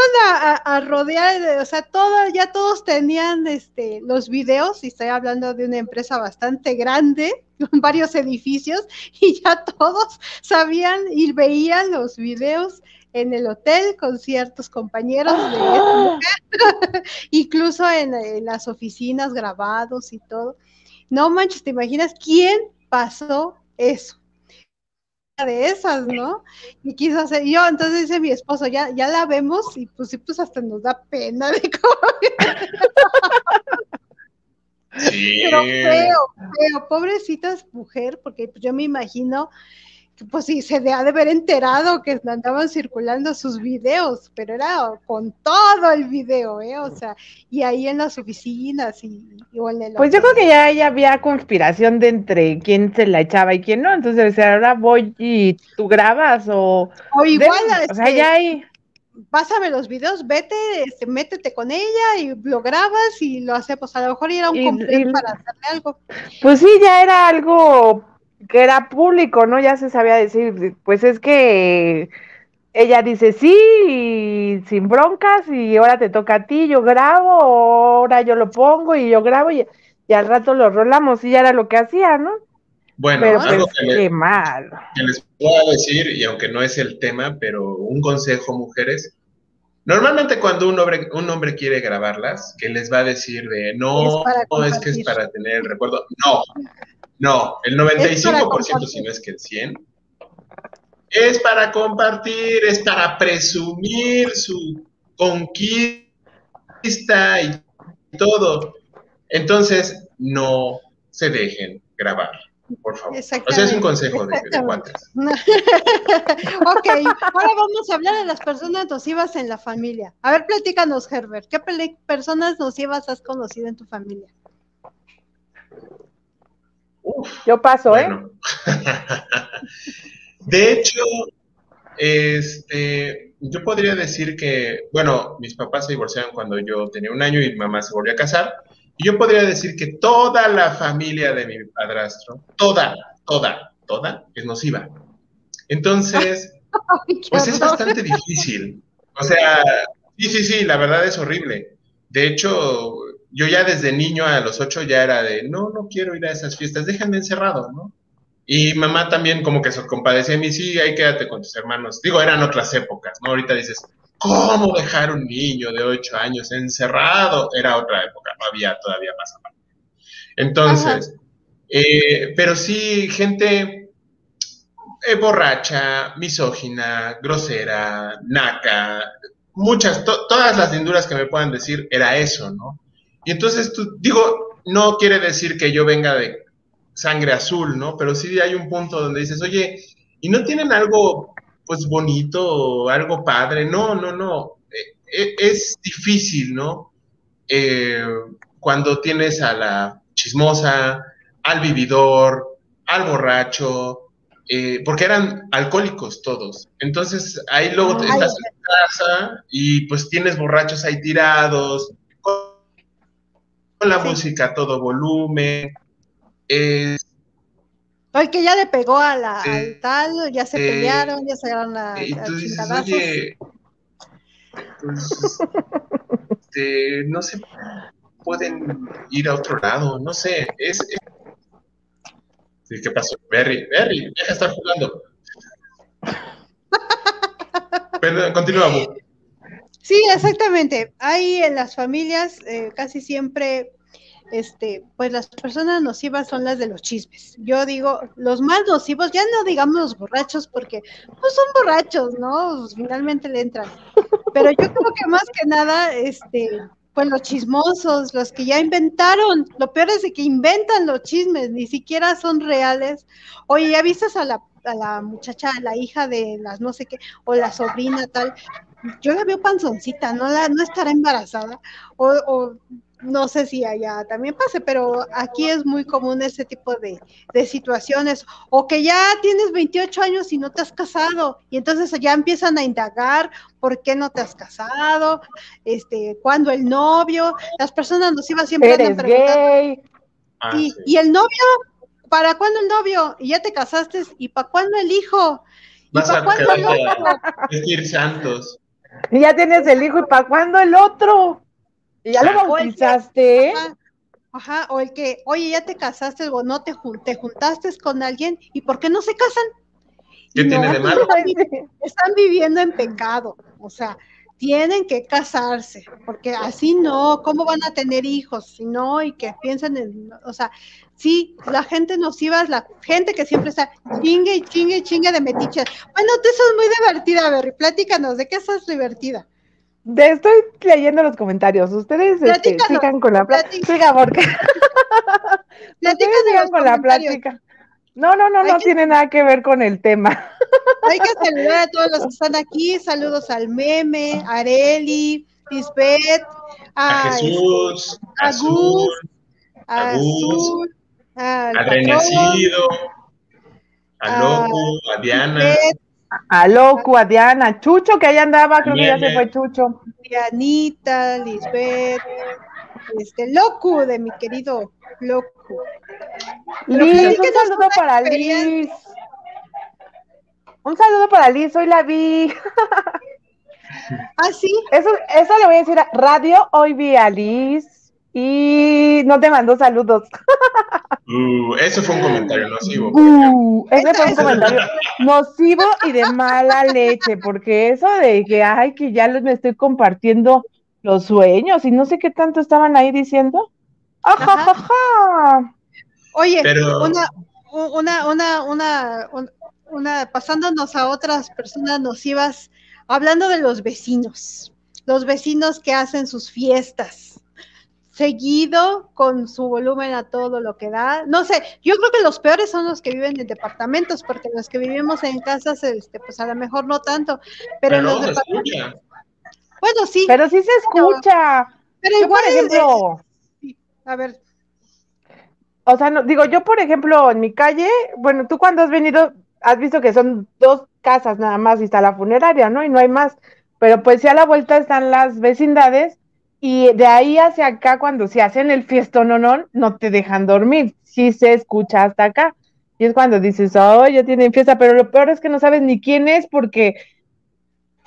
a, rodear, o sea, todo, ya todos tenían este, los videos, y estoy hablando de una empresa bastante grande, con varios edificios, y ya todos sabían y veían los videos en el hotel con ciertos compañeros de ¡Ah! incluso en, en, las oficinas grabados y todo. No manches, ¿te imaginas quién pasó eso? De esas, ¿no? Y quiso hacer, yo, entonces dice mi esposo, ya, ya la vemos y pues sí, pues hasta nos da pena de cómo... Sí. Pero feo, feo, pobrecita mujer, porque yo me imagino pues sí, se ha de haber enterado que andaban circulando sus videos, pero era con todo el video, ¿eh? O sea, y ahí en las oficinas y, en el... Pues yo creo que ya, ya, había conspiración de entre quién se la echaba y quién no, entonces ahora voy y tú grabas o... O igual, o sea, ya hay... Pásame los videos, vete, este, métete con ella y lo grabas y lo hacemos. Pues, a lo mejor era un completo para hacerle algo. Pues sí, ya era algo que era público, ¿no? Ya se sabía decir, pues es que ella dice sí, sin broncas, y ahora te toca a ti, yo grabo, ahora yo lo pongo y yo grabo, y, al rato lo rolamos, y ya era lo que hacía, ¿no? Bueno, algo pues, que, mal. que les puedo decir, y aunque no es el tema, pero un consejo, mujeres, Normalmente cuando un hombre, un hombre quiere grabarlas, que les va a decir de no, no es que es para tener el recuerdo. No, no, el 95%, si no es que el 100%, es para compartir, es para presumir su conquista y todo. Entonces, no se dejen grabar, por favor. O sea, es un consejo de, de ok, ahora vamos a hablar de las personas nocivas en la familia. A ver, platícanos, Herbert, ¿qué personas nocivas has conocido en tu familia? Yo paso, ¿eh? de hecho, este, yo podría decir que, bueno, mis papás se divorciaron cuando yo tenía un año y mi mamá se volvió a casar. Y yo podría decir que toda la familia de mi padrastro, toda, toda, toda, es nociva. Entonces, pues es bastante difícil. O sea, sí, sí, sí, la verdad es horrible. De hecho, yo ya desde niño a los ocho ya era de, no, no quiero ir a esas fiestas, déjenme encerrado, ¿no? Y mamá también como que se compadecía de mí, sí, ahí quédate con tus hermanos. Digo, eran otras épocas, ¿no? Ahorita dices, ¿cómo dejar un niño de ocho años encerrado? Era otra época, no había todavía más aparte. Entonces, eh, pero sí, gente eh, borracha, misógina, grosera, naca, muchas, todas las linduras que me puedan decir, era eso, ¿no? Y entonces tú, digo, no quiere decir que yo venga de sangre azul, ¿no? Pero sí hay un punto donde dices, oye, ¿y no tienen algo, pues, bonito, algo padre? No, no, no. E, e, es difícil, ¿no? Eh, cuando tienes a la chismosa, al vividor, al borracho, eh, porque eran alcohólicos todos. Entonces ahí luego estás en casa y pues tienes borrachos ahí tirados, la música a todo volumen. el que ya le pegó a la, al tal, ya se pelearon, ya se agarraron la, y tú dices, oye, pues, este, no se pueden ir a otro lado, no sé, es... ¿Qué pasó? Berry, Berry, deja de estar jugando. Perdón, continúa. Sí, exactamente. Hay en las familias eh, casi siempre, este, pues las personas nocivas son las de los chismes. Yo digo, los más nocivos, ya no digamos los borrachos, porque pues son borrachos, ¿no? Pues, finalmente le entran. Pero yo creo que más que nada, este, pues los chismosos, los que ya inventaron, lo peor es que inventan los chismes, ni siquiera son reales. Oye, ¿ya viste a la, muchacha, a la hija de las no sé qué, o la sobrina tal? yo la veo panzoncita, no, la, no estará embarazada, o, no sé si allá también pase, pero aquí es muy común ese tipo de, situaciones, o que ya tienes 28 años y no te has casado, y entonces ya empiezan a indagar por qué no te has casado, este, cuándo el novio, las personas nos iban siempre a preguntar. Ah, y, el novio, ¿para cuándo el novio? Y ya te casaste, ¿y para cuándo el hijo? Vas a vestir santos. Y ya tienes el hijo, ¿y para cuándo el otro? Ya lo bautizaste. Ajá, o el que, oye, ya te casaste o no te, te juntaste con alguien, ¿y por qué no se casan? ¿Qué tiene de malo? Están viviendo en pecado, o sea, tienen que casarse, porque así no, ¿cómo van a tener hijos? Si no, y que piensen en, o sea, sí, la gente nociva es la gente que siempre está chingue y chingue y chingue de metiches. Bueno, tú sos muy divertida, Berry, platícanos, ¿de qué estás divertida? Estoy leyendo los comentarios. Ustedes este, sigan con la plática. porque. sigan con la plática. No, no, no, no tiene nada que ver con el tema. Hay que saludar a todos los que están aquí. Saludos al meme, a Areli, Lisbeth, a, Jesús, a Gus, a Azul, a Renecido, a Loco, a Diana. A Loco, a Diana, a Chucho, que ahí andaba, creo que ya se fue Chucho. Dianita, Lisbeth, este Loco de mi querido Loco. Liz, un saludo para Liz. Un saludo para Liz, hoy la vi. ¿Ah, sí? Eso, eso le voy a decir a Radio, hoy vi a Liz y no te mandó saludos. Uh, eso fue un comentario nocivo. Uh, ese fue un comentario nocivo y de mala leche, porque eso de que, ay, que ya me estoy compartiendo los sueños y no sé qué tanto estaban ahí diciendo. Ajá, Oye, una, una, una, una, una, pasándonos a otras personas nocivas, hablando de los vecinos, los vecinos que hacen sus fiestas seguido con su volumen a todo lo que da. No sé, yo creo que los peores son los que viven en departamentos, porque los que vivimos en casas, este, pues a lo mejor no tanto, pero, los departamentos. Bueno, sí. Pero sí se escucha. Pero, igual, por ejemplo, a ver. O sea, no, digo, yo por ejemplo, en mi calle, bueno, tú cuando has venido, has visto que son dos casas nada más y está la funeraria, ¿no? Y no hay más. Pero pues si a la vuelta están las vecindades y de ahí hacia acá, cuando se hacen el fiestón no, no te dejan dormir. Sí se escucha hasta acá. Y es cuando dices, oh, ya tienen fiesta, pero lo peor es que no sabes ni quién es porque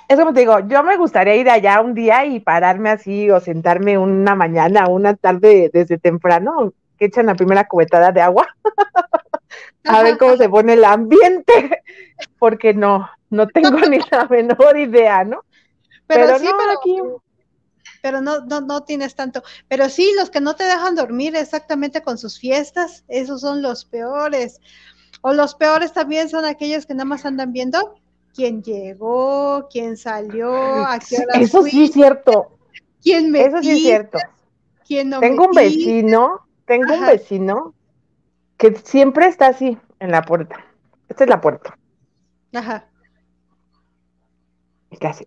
es como te digo, yo me gustaría ir allá un día y pararme así o sentarme una mañana, una tarde desde temprano, que echan la primera cubetada de agua, a ver cómo se pone el ambiente, porque no, no tengo ni la menor idea, ¿no? Pero, sí, pero aquí pero no, no, no tienes tanto. Pero sí, los que no te dejan dormir exactamente con sus fiestas, esos son los peores. O los peores también son aquellos que nada más andan viendo quién llegó, quién salió, a qué hora Eso sí es cierto. ¿Quién me Eso sí es cierto. ¿Quién no tengo un vecino, tengo un vecino que siempre está así en la puerta. Esta es la puerta. Ajá. Casi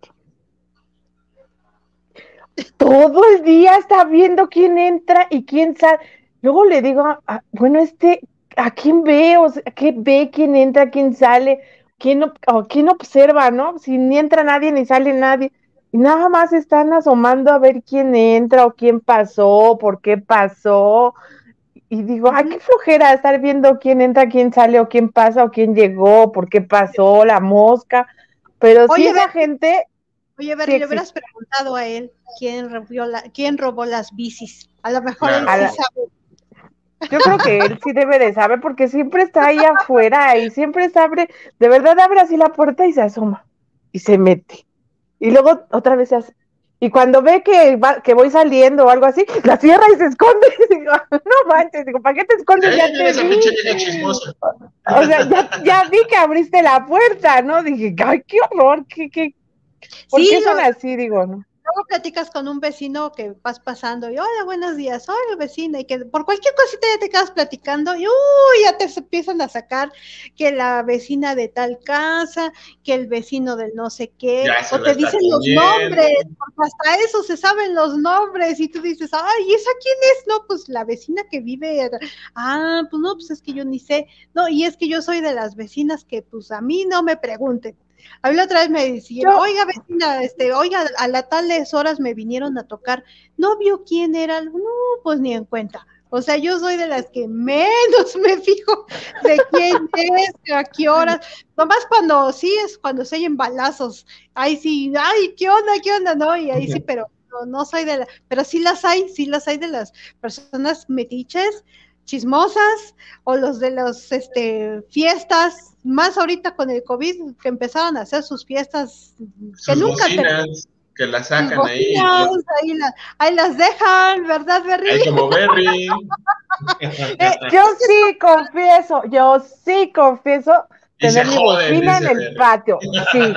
todo el día está viendo quién entra y quién sale. Luego le digo, ah, bueno, este, ¿a quién ve? O sea, ¿Qué ve quién entra, quién sale? ¿Quién, o, quién observa, no? Si ni entra nadie ni sale nadie. Y nada más están asomando a ver quién entra o quién pasó, por qué pasó. Y digo, ay, qué flojera estar viendo quién entra, quién sale o quién pasa o quién llegó, por qué pasó, la mosca. Pero si esa gente Oye, ver, le hubieras preguntado a él quién robó, la, quién robó las bicis. A lo mejor él sí sabe. Yo creo que él sí debe de saber porque siempre está ahí afuera y siempre se abre, de verdad abre así la puerta y se asoma y se mete. Y luego otra vez se hace. Y cuando ve que, va, que voy saliendo o algo así, la cierra y se esconde. Y digo, no manches, digo, ¿para qué te escondes? Ya te vi. O sea, ya, ya, vi que abriste la puerta, ¿no? Dije, ay, qué horror, qué, qué, ¿Por sí, qué son así? Digo, ¿no? Luego platicas con un vecino que vas pasando y hola, buenos días, hola vecina, y que por cualquier cosita ya te quedas platicando y uy, ya te empiezan a sacar que la vecina de tal casa, que el vecino del no sé qué, o te dicen los nombres, porque hasta eso se saben los nombres y tú dices, ay, ¿y esa quién es? No, pues la vecina que vive, ah, pues no, pues es que yo ni sé, no, y es que yo soy de las vecinas que pues a mí no me pregunten. A mí la otra vez me decía, oiga vecina, este, oiga, a las tales horas me vinieron a tocar, ¿no vio quién era? No, pues ni en cuenta. O sea, yo soy de las que menos me fijo de quién es, a qué horas. Nomás cuando sí es cuando se oyen balazos. Ahí sí, ay, ¿qué onda? ¿Qué onda? No, y ahí sí, pero no, no soy de la, pero sí las hay, sí las hay de las personas metiches, chismosas, o los de los este fiestas, más ahorita con el COVID, que empezaron a hacer sus fiestas que nunca que las sacan ahí. Ahí, las dejan, ¿verdad, Berry? Ahí como Berry. Eh, yo sí confieso, yo sí confieso tener mi bocina en el patio. Sí,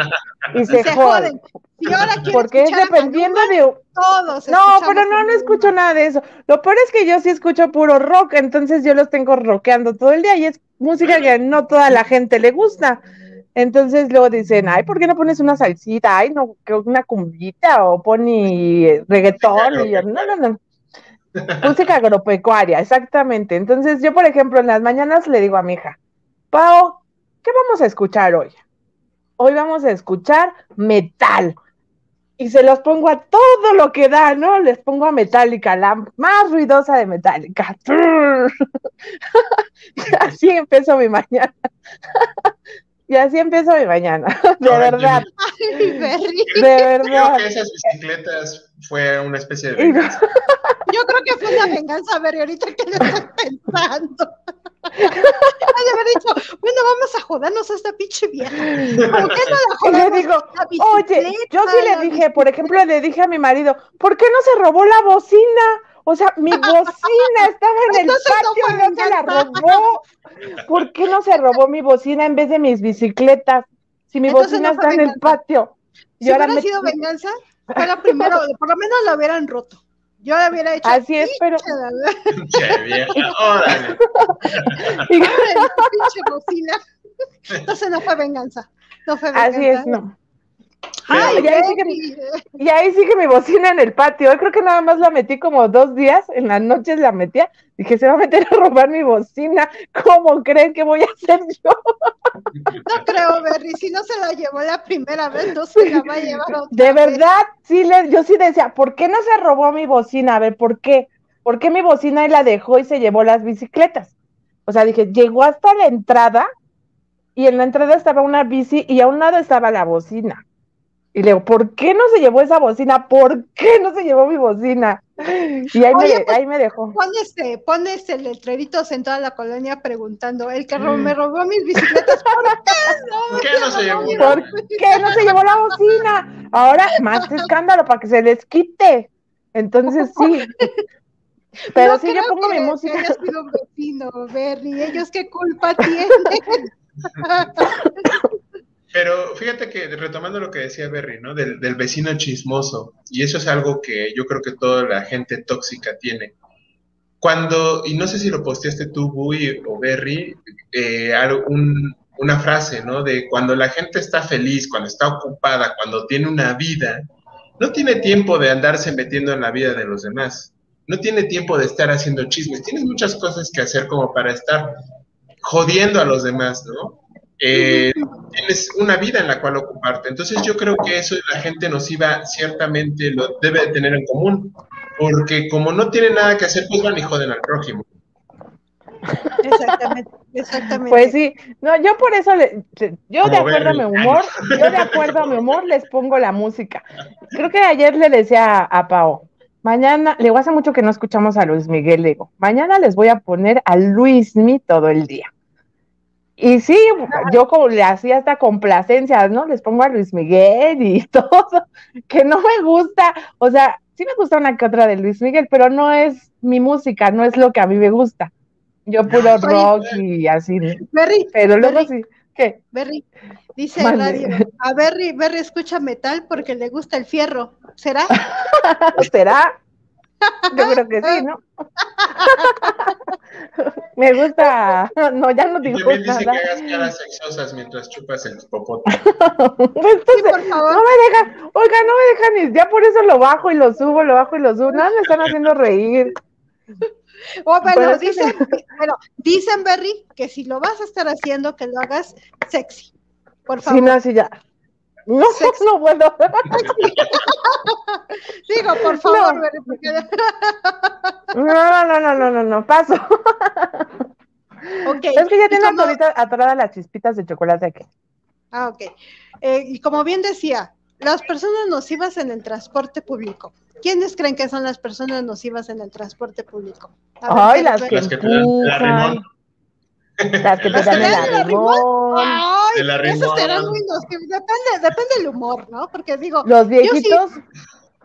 y se, joden. Y ahora Porque es dependiendo de. Todos. No, pero no, no escucho nada de eso. Lo peor es que yo sí escucho puro rock, entonces yo los tengo rockeando todo el día y es música que no toda la gente le gusta. Entonces luego dicen, ay, ¿por qué no pones una salsita? Ay, no, que una cumbita o pone reggaetón. Y yo, no, no, no. Música agropecuaria, exactamente. Entonces yo, por ejemplo, en las mañanas le digo a mi hija, Pau, ¿qué vamos a escuchar hoy? Hoy vamos a escuchar metal. Y se los pongo a todo lo que da, ¿no? Les pongo a Metallica, la más ruidosa de Metallica. Así empezó mi mañana. Y así empiezo mi mañana, de verdad. Ay, de verdad. Creo que esas bicicletas fue una especie de venganza. Yo creo que fue una venganza, a ver, ahorita que lo estoy pensando. Hay de haber dicho, bueno, vamos a jodernos a esta pinche vieja. ¿Por qué no la jodemos? le digo, oye, yo sí le dije, por ejemplo, le dije a mi marido, ¿por qué no se robó la bocina? O sea, mi bocina estaba en el patio y no se la robó. ¿Por qué no se robó mi bocina en vez de mis bicicletas? Si mi bocina está en el patio. Si hubiera sido venganza, fuera primero, por lo menos la hubieran roto. Yo la hubiera hecho. Así es, pero. Che, vieja, órale. pinche bocina. Entonces no fue venganza. No fue venganza. Así es, no. Ay, y, ahí sigue, y, ahí sigue, mi bocina en el patio. Yo creo que nada más la metí como dos días, en las noches la metía. Dije, se va a meter a robar mi bocina. ¿Cómo creen que voy a hacer yo? No creo, Berry. Si no se la llevó la primera vez, no se la va a llevar otra De verdad, sí, le, yo sí decía, ¿por qué no se robó mi bocina? A ver, ¿por qué? ¿Por qué mi bocina y la dejó y se llevó las bicicletas? O sea, dije, llegó hasta la entrada y en la entrada estaba una bici y a un lado estaba la bocina. Y le digo, ¿por qué no se llevó esa bocina? ¿Por qué no se llevó mi bocina? Y ahí, me, pues, ahí me dejó. Pones, este, pones el letreritos en toda la colonia preguntando, el que me robó mis bicicletas, ¿por qué no, ¿Por qué no se llevó? ¿Por qué no se llevó la bocina? Ahora, más escándalo para que se les quite. Entonces, sí. Pero sí, yo pongo mi música. Que sido un vecino, Berry, ellos qué culpa tienen. Pero fíjate que retomando lo que decía Berry, ¿no? Del, vecino chismoso, y eso es algo que yo creo que toda la gente tóxica tiene. Cuando, y no sé si lo posteaste tú, Bui o Berry, eh, una frase, ¿no? De cuando la gente está feliz, cuando está ocupada, cuando tiene una vida, no tiene tiempo de andarse metiendo en la vida de los demás. No tiene tiempo de estar haciendo chismes. Tienes muchas cosas que hacer como para estar jodiendo a los demás, ¿no? Eh, tienes una vida en la cual ocuparte. Entonces yo creo que eso la gente nociva ciertamente lo debe de tener en común, porque como no tiene nada que hacer, pues van y joden al prójimo. Exactamente, exactamente. Pues sí, no, yo por eso, le, yo de acuerdo a mi humor, yo de acuerdo a mi humor les pongo la música. Creo que ayer le decía a, Pau, mañana, le hace mucho que no escuchamos a Luis Miguel, le digo, mañana les voy a poner a Luis Mi todo el día. Y sí, yo como le hacía hasta complacencias, ¿no? Les pongo a Luis Miguel y todo, que no me gusta, o sea, sí me gusta una que otra de Luis Miguel, pero no es mi música, no es lo que a mí me gusta. Yo puro rock y así. Berry, pero luego sí, ¿qué? Berry, dice radio, a Berry, Berry escucha metal porque le gusta el fierro, ¿será? ¿Será? Yo creo que sí, ¿no? Me gusta. No, ya no digo También dice que hagas caras sexosas mientras chupas el popote. Entonces, por favor. No me dejan, oiga, no me dejan ni. Ya por eso lo bajo y lo subo, lo bajo y lo subo. Nada, me están haciendo reír. Oh, bueno, dicen, bueno, dicen, Berry, que si lo vas a estar haciendo, que lo hagas sexy. Por favor. Sí, no, sí, ya. No, no puedo. Digo, por favor, no. No, no, no, no, no, no, paso. Ok. Es que ya tiene como- ahorita atoradas las chispitas de chocolate aquí. Ah, ok. Eh, y como bien decía, las personas nocivas en el transporte público. ¿Quiénes creen que son las personas nocivas en el transporte público? Ver, Ay, las que Las que te dan las que te ¿Las dan el arrimón, Ay, El arrimón. esos serán muy. Depende, depende del humor, ¿no? Porque digo, los viejitos,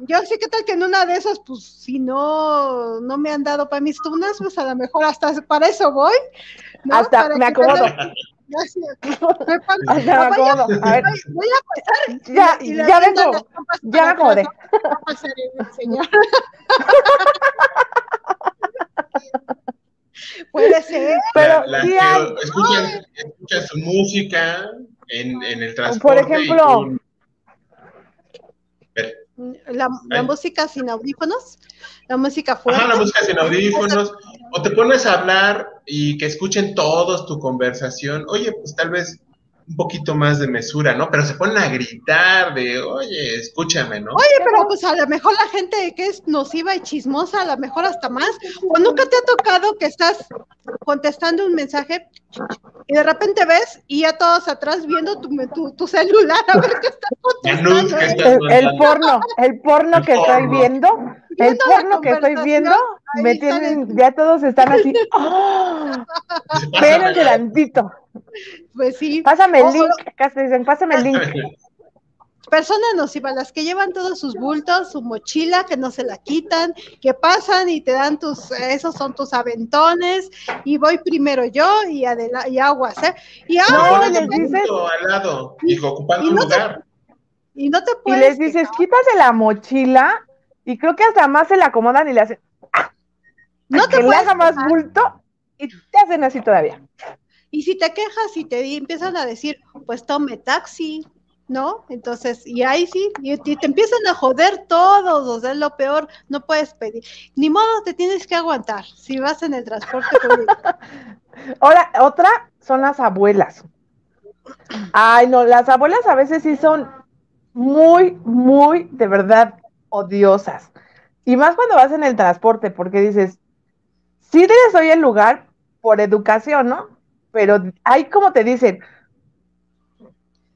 yo sí que tal que en una de esas, pues si no, no me han dado para mis tunas, pues a lo mejor hasta para eso voy. ¿no? hasta Para me acomodo, Gracias. Me hasta acomodo. A ver, voy- voy a pasar ya, y le ya vengo, ya me acomodé. atrás, ¿no? Va a pasar el señor. Puede ser. Pero La- sí hay, su música en, en el por transporte. y ejemplo, tú-. La, música sin audífonos, la música fuerte. Ajá, la música sin audífonos. O te pones a hablar y que escuchen todos tu conversación. Oye, pues tal vez un poquito más de mesura, ¿no? Pero se ponen a gritar de, oye, escúchame, ¿no? Oye, pero pues a lo mejor la gente que es nociva y chismosa, a lo mejor hasta más. ¿O nunca te ha tocado que estás contestando un mensaje y de repente ves y ya todos atrás viendo tu, tu, tu celular a ver qué estás contestando? que ¿eh? estás el, porno, el porno El que estoy porno. viendo, el Viendo porno que estoy conversación, me tienen, ya todos están así, ¡ah! espérense tantito, Pues sí. pásame el link, acá se dicen, pásame el link, Personas nocivas, las que llevan todos sus bultos, su mochila, que no se la quitan, que pasan y te dan tus, esos son tus aventones, y voy primero yo y, adela- y aguas, ¿eh? Y, Te No, aguas, pones les dices- al lado y ocupando y un no te- lugar. y no te y puedes les dices, quejar. quítate la mochila, y creo que hasta más se la acomodan y le hacen, No te que le haga más bulto, y te hacen así todavía. Y si te quejas y te empiezan a decir, pues tome taxi, ¿no? Entonces, y ahí sí, y, y te empiezan a joder todos, o sea, es lo peor, no puedes pedir. Ni modo, te tienes que aguantar si vas en el transporte público. Ahora, otra son las abuelas. Ay, no, las abuelas a veces sí son muy, muy, de verdad, odiosas. Y más cuando vas en el transporte, porque dices, sí les doy el lugar por educación, ¿no? Pero hay como te dicen,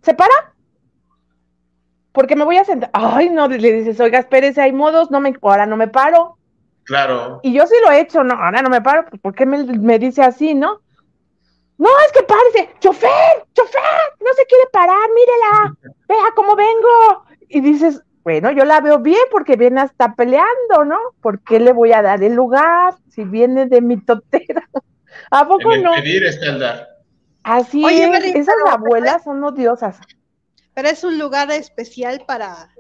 ¿se para? Porque me voy a sentar. Ay, no, le dices, oiga, espérese, hay modos, no me, ahora no me paro. Claro. Y yo sí lo he hecho, no, ahora no me paro, pues ¿por qué me, me dice así, no? No, es que párese, chofer, chofer, no se quiere parar, mírela, vea cómo vengo. Y dices, bueno, yo la veo bien porque viene hasta peleando, ¿no? ¿Por qué le voy a dar el lugar si viene de mi totera? ¿A poco el no? pedir está el dar. Así Oye, es, esas pero- abuelas son odiosas Pero es un lugar especial para,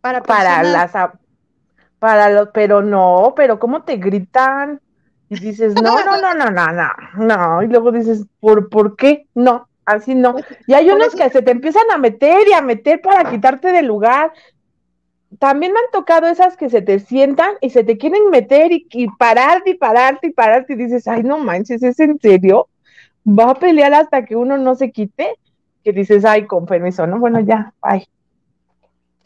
para, para personas- las, para los, pero no, pero ¿cómo te gritan? Y dices, no, no, no, no, no, no, no, y luego dices, ¿por, por qué? No, así no. Y hay unos que se te empiezan a meter y a meter para quitarte del lugar. También me han tocado esas que se te sientan y se te quieren meter y, y pararte y pararte y pararte y dices, ay, no manches, ¿es en serio? Va a pelear hasta que uno no se quite, que dices, ay, con permiso, ¿no? Bueno, ya, ay.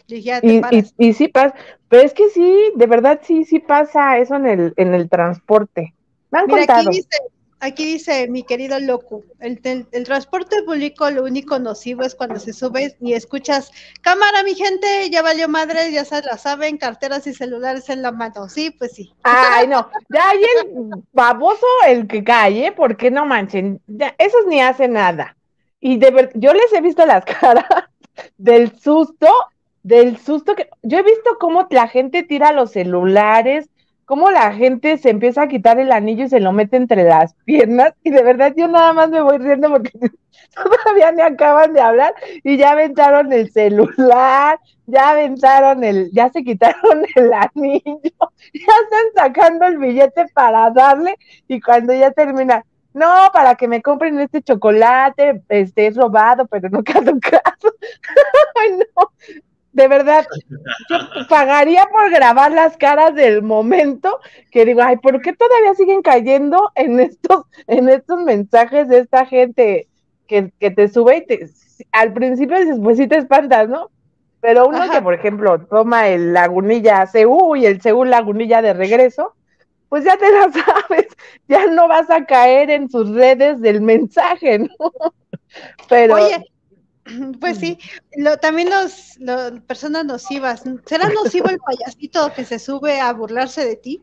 y ya te Y, y, paras. y sí pasa, pero es que sí, de verdad sí, sí pasa eso en el, en el transporte. Me han Mira, aquí contado. dice, aquí dice mi querido Loco, el, el transporte público lo único nocivo es cuando se sube y escuchas, cámara mi gente, ya valió madre, ya se la saben, carteras y celulares en la mano. Sí, pues sí. Ay, no, ya hay el baboso el que cae, porque no manchen, ya, esos ni hacen nada. Y de verdad, yo les he visto las caras del susto, del susto que yo he visto cómo la gente tira los celulares, cómo la gente se empieza a quitar el anillo y se lo mete entre las piernas, y de verdad yo nada más me voy riendo porque todavía ni acaban de hablar y ya aventaron el celular, ya aventaron el, ya se quitaron el anillo, ya están sacando el billete para darle y cuando ya termina, no, para que me compren este chocolate, este es robado, pero no caso. Ay, no, de verdad, yo pagaría por grabar las caras del momento que digo, ay, ¿por qué todavía siguen cayendo en estos, en estos mensajes de esta gente que, que te sube y te, al principio dices, pues sí te espantas, ¿no? Pero uno Ajá. que, por ejemplo, toma el Lagunilla CU y el CU Lagunilla de regreso, pues ya te la sabes, ya no vas a caer en sus redes del mensaje, ¿no? Pero... Oye, pues sí, lo, también los, personas nocivas, ¿será nocivo el payasito que se sube a burlarse de ti?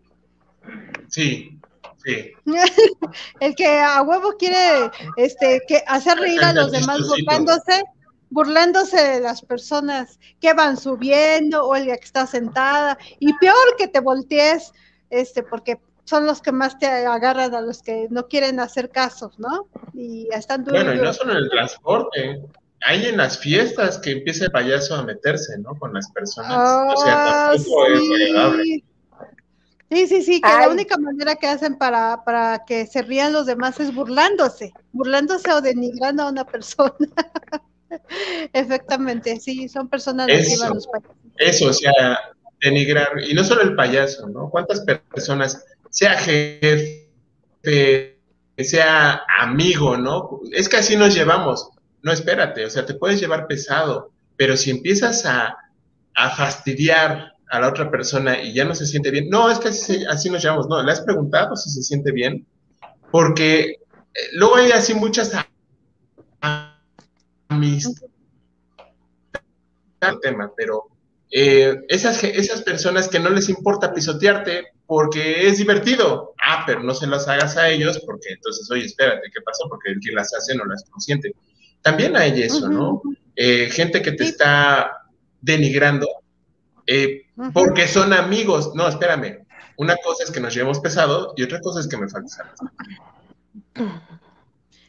Sí, sí. el que a huevo quiere este que hacer reír a los demás burlándose, burlándose de las personas que van subiendo o el que está sentada y peor que te voltees este, porque son los que más te agarran a los que no quieren hacer casos, ¿no? Y están Bueno, y no solo en el transporte, hay en las fiestas que empieza el payaso a meterse, ¿no? Con las personas. o sea, tampoco sí. es agradable. Sí, sí, sí, que la única manera que hacen para, para que se rían los demás es burlándose, burlándose o denigrando a una persona. Efectivamente, sí, son personas eso, los Eso, o sea, denigrar, y no solo el payaso, ¿no? ¿Cuántas personas, sea jefe, sea amigo, ¿no? Es que así nos llevamos. No, espérate, o sea, te puedes llevar pesado, pero si empiezas a, a fastidiar a la otra persona y ya no se siente bien, no, es que así, nos llevamos, no, le has preguntado si se siente bien, porque eh, luego hay así muchas amistades tema, pero eh, esas, esas personas que no les importa pisotearte porque es divertido. Ah, pero no se las hagas a ellos porque entonces, oye, espérate, ¿qué pasó? Porque el que las hace no las consiente. También hay eso, ¿no? Eh, gente que te está denigrando eh, porque son amigos. No, espérame. Una cosa es que nos llevemos pesado y otra cosa es que me falta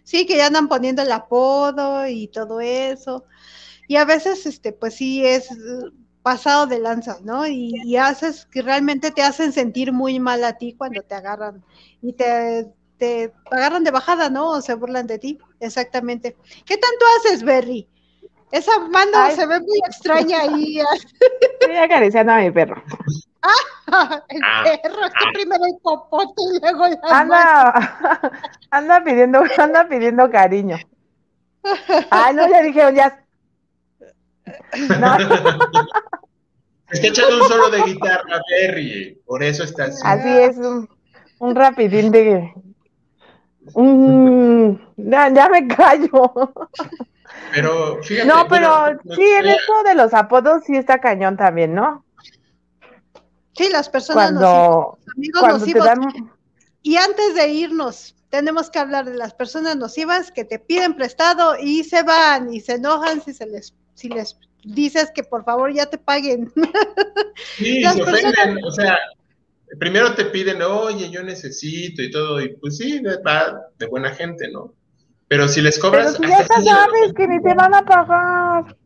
Sí, que ya andan poniendo el apodo y todo eso. Y a veces, este, pues sí es pasado de lanza, ¿no? Y, haces que realmente te hacen sentir muy mal a ti cuando te agarran y te, te agarran de bajada, ¿no? O se burlan de ti, exactamente. ¿Qué tanto haces, Berry? Esa mano se ve muy extraña ahí. Estoy acariciando a mi perro. Ah, el ah, perro, es que ah. primero el popote y luego la anda, anda pidiendo, anda pidiendo cariño. Ay, no, ya dijeron, ya no. Está echando un solo de guitarra, Berry, por eso está así. Así es, un, rapidín de... ya, me callo. Pero fíjate. No, pero sí, el esto de los apodos sí está cañón también, ¿no? Sí, las personas cuando, amigos Y antes de irnos, tenemos que hablar de las personas nocivas que te piden prestado y se van y se enojan si se les si les dices que por favor ya te paguen. Sí, se ofenden, o sea, primero te piden, oye, yo necesito y todo, y pues sí, va de buena gente, ¿no? Pero si les cobras... Pero ya sabes que ni te van a pagar.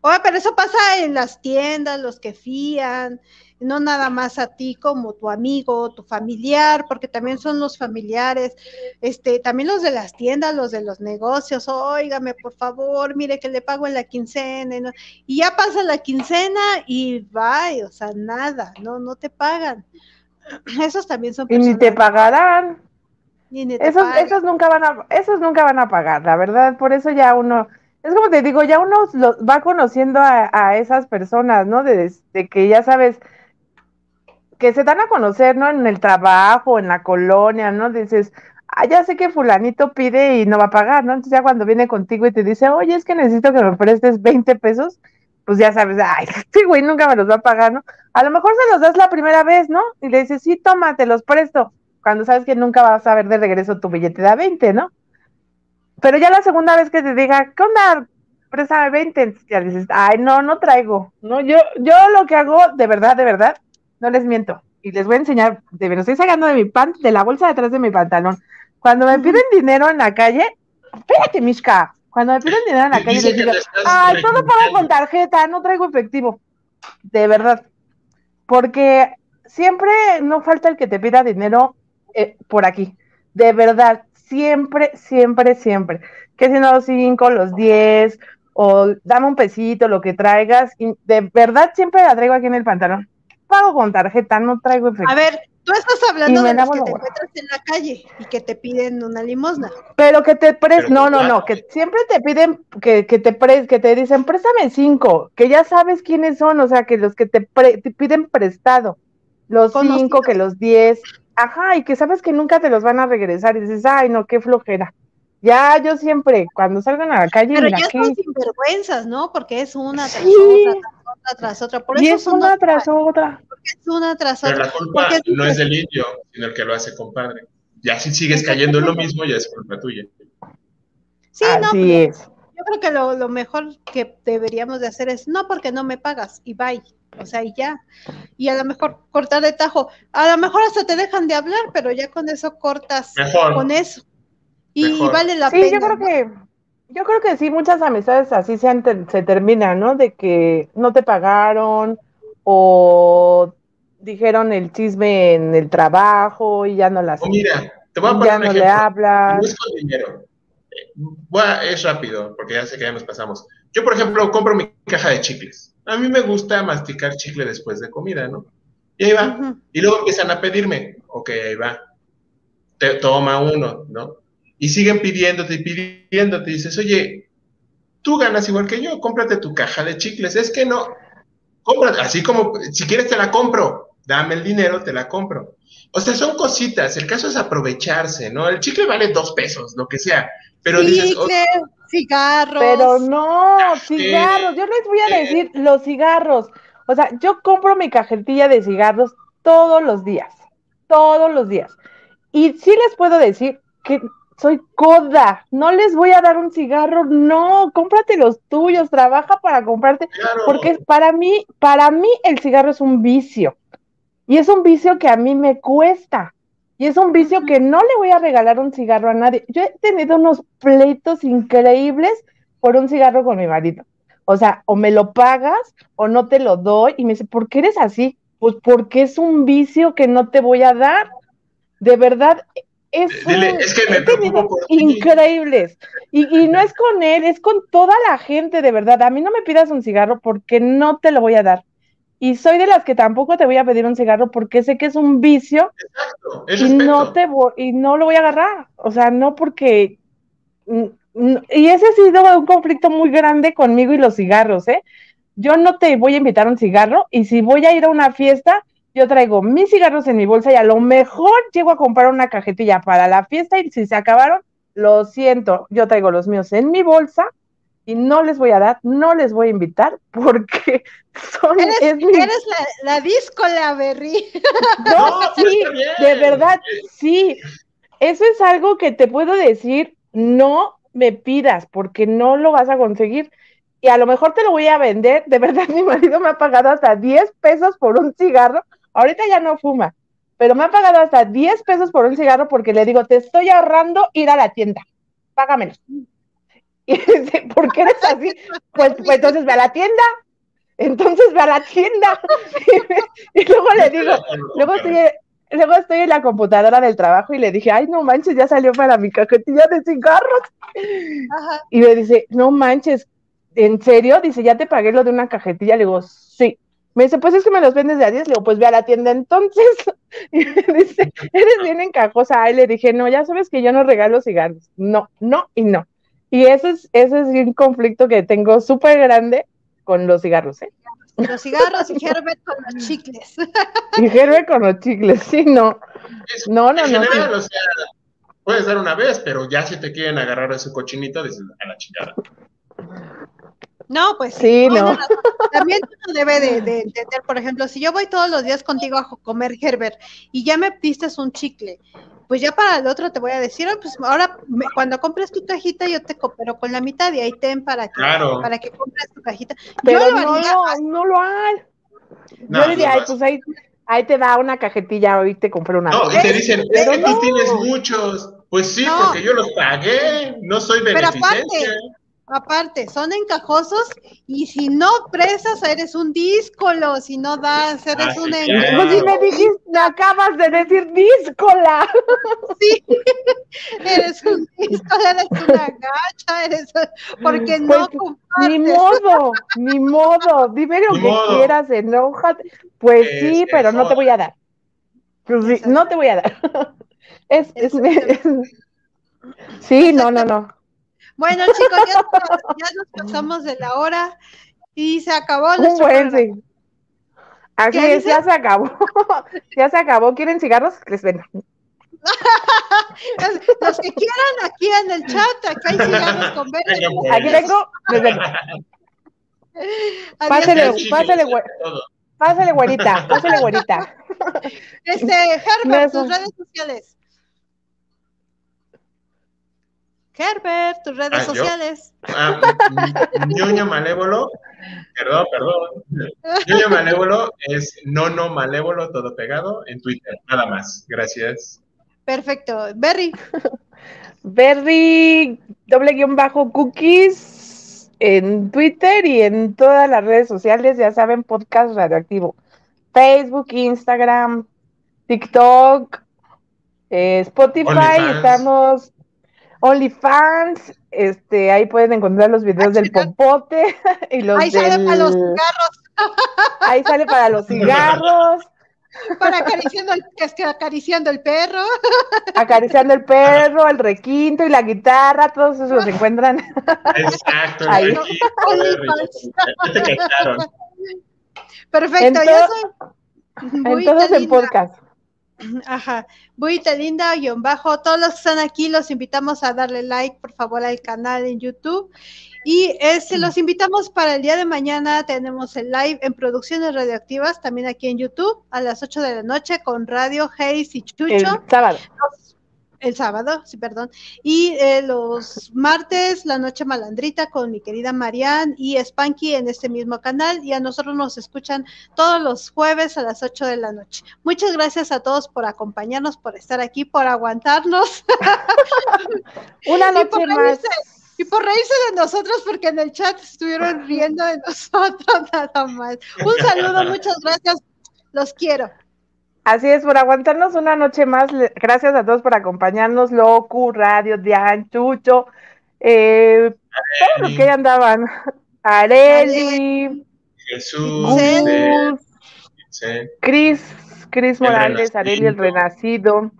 Oye, pero eso pasa en las tiendas, los que fían, no nada más a ti como tu amigo, tu familiar, porque también son los familiares, este, también los de las tiendas, los de los negocios, óigame, por favor, mire que le pago en la quincena, y ya pasa la quincena y va, o sea, nada, no, no te pagan. Esos también son Y ni te pagarán. esos, esos nunca van a, esos nunca van a pagar, la verdad, por eso ya uno, es como te digo, ya uno va conociendo a, esas personas, ¿no? de, que ya sabes, que se dan a conocer, ¿no? En el trabajo, en la colonia, ¿no? Dices, ah, ya sé que fulanito pide y no va a pagar, ¿no? Entonces ya cuando viene contigo y te dice, oye, es que necesito que me prestes 20 pesos, pues ya sabes, ay, sí, güey, nunca me los va a pagar, ¿no? A lo mejor se los das la primera vez, ¿no? Y le dices, sí, toma, te los presto, cuando sabes que nunca vas a ver de regreso tu billete de 20, ¿no? Pero ya la segunda vez que te diga, ¿qué onda? Préstame 20, ya dices, ay, no, no traigo, ¿no? Yo, yo lo que hago, de verdad, de verdad, no les miento. Y les voy a enseñar, de, me lo estoy sacando de mi pan, de la bolsa detrás de mi pantalón. Cuando me piden dinero en la calle, espérate, Mishka, cuando me piden dinero en la calle, les digo, ay, todo pago con tarjeta, no traigo efectivo. De verdad. Porque siempre no falta el que te pida dinero eh, por aquí. De verdad, siempre, siempre, siempre. Que si no los cinco, los diez, o dame un pesito, lo que traigas. Y de verdad siempre la traigo aquí en el pantalón pago con tarjeta, no traigo efectivo. A ver, tú estás hablando de los que te encuentras en la calle y que te piden una limosna. Pero que te pres, no, no, no, que siempre te piden, que, que te pres, que te dicen, préstame cinco, que ya sabes quiénes son, o sea, que los que te, piden prestado, los cinco, que los diez, ajá, y que sabes que nunca te los van a regresar y dices, ay, no, qué flojera. Ya, yo siempre, cuando salgan a la calle, Pero ya son sinvergüenzas, ¿no? Porque es una otra, tras otra, tras otra. Por y eso es son una tras otra. es una tras Pero otra. la culpa Porque no es del indio, sino el que lo hace compadre. Ya si sigues cayendo en lo mismo, ya es culpa tuya. Sí, no, Así pero es. yo creo que lo, lo mejor que deberíamos de hacer es no porque no me pagas y bye. O sea, y ya. Y a lo mejor cortar de tajo. A lo mejor hasta te dejan de hablar, pero ya con eso cortas Mejor. con eso. Y Mejor. vale la Sí, pena. yo creo ¿no? que, yo creo que sí, muchas amistades así se, han se terminan, ¿no? De que no te pagaron o dijeron el chisme en el trabajo y ya no las O mira, te voy a ya poner un no le ejemplo. hablas. No es con dinero. Eh, a- es rápido, porque ya sé que ya nos pasamos. Yo, por ejemplo, compro mi caja de chicles. A mí me gusta masticar chicle después de comida, ¿no? Y ahí va. Ujú. Y luego empiezan a pedirme. Ok, ahí va. Te toma uno, ¿no? Y siguen pidiéndote y pidiéndote. Y dices, oye, tú ganas igual que yo, cómprate tu caja de chicles. Es que no. Cómprate, así como, si quieres te la compro. Dame el dinero, te la compro. O sea, son cositas. El caso es aprovecharse, ¿no? El chicle vale dos pesos, lo que sea. Pero dices, oh, Chicle, cigarros. Pero no, cigarros, yo les voy a eh. decir los cigarros. O sea, yo compro mi cajetilla de cigarros todos los días, todos los días. Y sí les puedo decir que soy coda, no les voy a dar un cigarro, no, cómprate los tuyos, trabaja para comprarte, claro. porque para mí, para mí el cigarro es un vicio. Y es un vicio que a mí me cuesta. Y es un vicio que no le voy a regalar un cigarro a nadie. Yo he tenido unos pleitos increíbles por un cigarro con mi marido. O sea, o me lo pagas o no te lo doy. Y me dice, ¿por qué eres así? Pues porque es un vicio que no te voy a dar. De verdad, es, Dile, un- es que me preocupo por increíbles. Y, y no es con él, es con toda la gente, de verdad. A mí no me pidas un cigarro porque no te lo voy a dar. Y soy de las que tampoco te voy a pedir un cigarro porque sé que es un vicio Exacto, es y no te voy, y no lo voy a agarrar. O sea, no porque mm, mm, y ese ha sido un conflicto muy grande conmigo y los cigarros, ¿eh? Yo no te voy a invitar a un cigarro y si voy a ir a una fiesta, yo traigo mis cigarros en mi bolsa y a lo mejor llego a comprar una cajetilla para la fiesta y si se acabaron, lo siento, yo traigo los míos en mi bolsa y no les voy a dar, no les voy a invitar porque son Eres, es mi eres la, la discola, Berry. no, sí, de verdad, sí. Eso es algo que te puedo decir, no me pidas, porque no lo vas a conseguir. Y a lo mejor te lo voy a vender. De verdad, mi marido me ha pagado hasta 10 pesos por un cigarro. Ahorita ya no fuma, pero me ha pagado hasta 10 pesos por un cigarro porque le digo, te estoy ahorrando ir a la tienda. Págamelo. Y dice, ¿por qué eres así? Pues, pues entonces ve a la tienda. Entonces ve a la tienda. y luego le digo, Luego estoy, luego estoy en la computadora del trabajo y le dije, ay, no manches, ya salió para mi cajetilla de cigarros. Ajá. Y me dice, no manches, ¿en serio? Dice, ya te pagué lo de una cajetilla. Le digo, sí. Me dice, pues es que me los vendes de a 10. Le digo, pues ve a la tienda entonces. Y me dice, eres bien encajosa. Ay, le dije, no, ya sabes que yo no regalo cigarros. No, no y no. Y ese es, ese es un conflicto que tengo súper grande con los cigarros, ¿eh? Los cigarros y Herbert con los chicles. Y Gerbe con los chicles, sí, no. Es- No, no, en no. general, sí. o sea, puedes dar una vez, pero ya si te quieren agarrar a su cochinito, dices, a la chingada. No, pues Sí, no. razón. También uno debe de, de entender, por ejemplo, si yo voy todos los días contigo a comer Herbert y ya me diste un chicle, pues ya para el otro te voy a decir, "Ah, pues ahora me- cuando compres tu cajita yo te coopero con la mitad y ahí ten para que, Claro. para que compres tu cajita. Pero yo lo no, haría, no lo hay. No, Yo diría, no ay, pues ahí, ahí te da una cajetilla, hoy te compré una. No, y te dicen, es Pero que tú no. tienes muchos. Pues sí, No. porque yo los pagué, no soy Pero aparte, beneficencia. Aparte, son encajosos y si no presas eres un díscolo, si no das, eres Ah, sí, un claro. engaño. Pues si me dijiste, me acabas de decir díscola. Sí, eres un díscolo, eres una gacha, eres porque no Pues, compartes. Ni modo, ni modo. Dime lo Ni que modo. quieras, enójate. Pues Es sí, pero no te voy a dar. Pues sí, no te voy a dar. Es, es, es- sí, no, no, no. Bueno, chicos, ya, ya nos pasamos de la hora y se acabó Un buen, sí. Así es, ya se acabó. ya se acabó. ¿Quieren cigarros? Les ven. Los que quieran aquí en el chat, acá hay cigarros con verde. Aquí tengo, les ven. Pásale, pásale, pásale, güerita, pásale, güerita. Este, Herbert, tus redes sociales. Herbert, tus redes ah, sociales. Ah, ñoño malévolo, perdón, perdón. Ñoño malévolo es nono malévolo, todo pegado en Twitter, nada más. Gracias. Perfecto. Berry. Berry, doble guion bajo cookies en Twitter y en todas las redes sociales, ya saben, podcast radioactivo. Facebook, Instagram, TikTok, eh, Spotify, estamos OnlyFans, este, ahí pueden encontrar los videos del popote y los Ahí sale para los cigarros. Ahí sale para los cigarros. Para acariciando el, acariciando el perro. Acariciando el perro, el requinto y la guitarra, todos esos los encuentran. Exacto. Ahí. Perfecto, yo soy. En todos en podcast. Ajá, Buita Linda, guion bajo. Todos los que están aquí los invitamos a darle like, por favor, al canal en YouTube. Y este, los invitamos para el día de mañana. Tenemos el live en Producciones Radioactivas, también aquí en YouTube, a las 8 de la noche con Radio Hayes y Chucho. El sábado el sábado, sí, perdón, y eh, los martes, la noche malandrita con mi querida Marianne y Spanky en este mismo canal, y a nosotros nos escuchan todos los jueves a las 8 de la noche. Muchas gracias a todos por acompañarnos, por estar aquí, por aguantarnos. Una noche más. Y por reírse de nosotros, porque en el chat estuvieron riendo de nosotros nada más. Un saludo, muchas gracias, los quiero. Así es, por aguantarnos una noche más. Gracias a todos por acompañarnos. Locu, Radio, Dian, Chucho, eh, todos los que andaban. Areli, Jesús, Cris, Cris Morales, Areli el Renacido,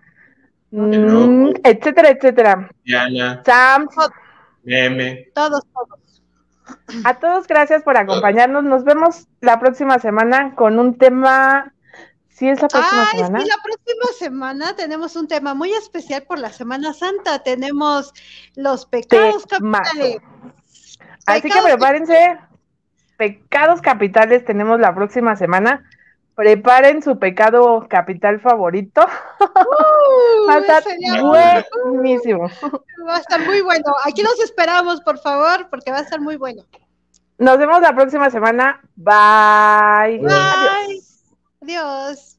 mm, etcétera, etcétera. Diana, Sam, Meme. Todos, todos. A todos, gracias por acompañarnos. Nos vemos la próxima semana con un tema Sí, es la próxima ah, semana. la próxima semana tenemos un tema muy especial por la Semana Santa. Tenemos los pecados capitales. Así que prepárense. Pecados capitales tenemos la próxima semana. Preparen su pecado capital favorito. Uh, va a estar buenísimo. Va a estar muy bueno. Aquí los esperamos, por favor, porque va a estar muy bueno. Nos vemos la próxima semana. Bye. Bye. Adiós.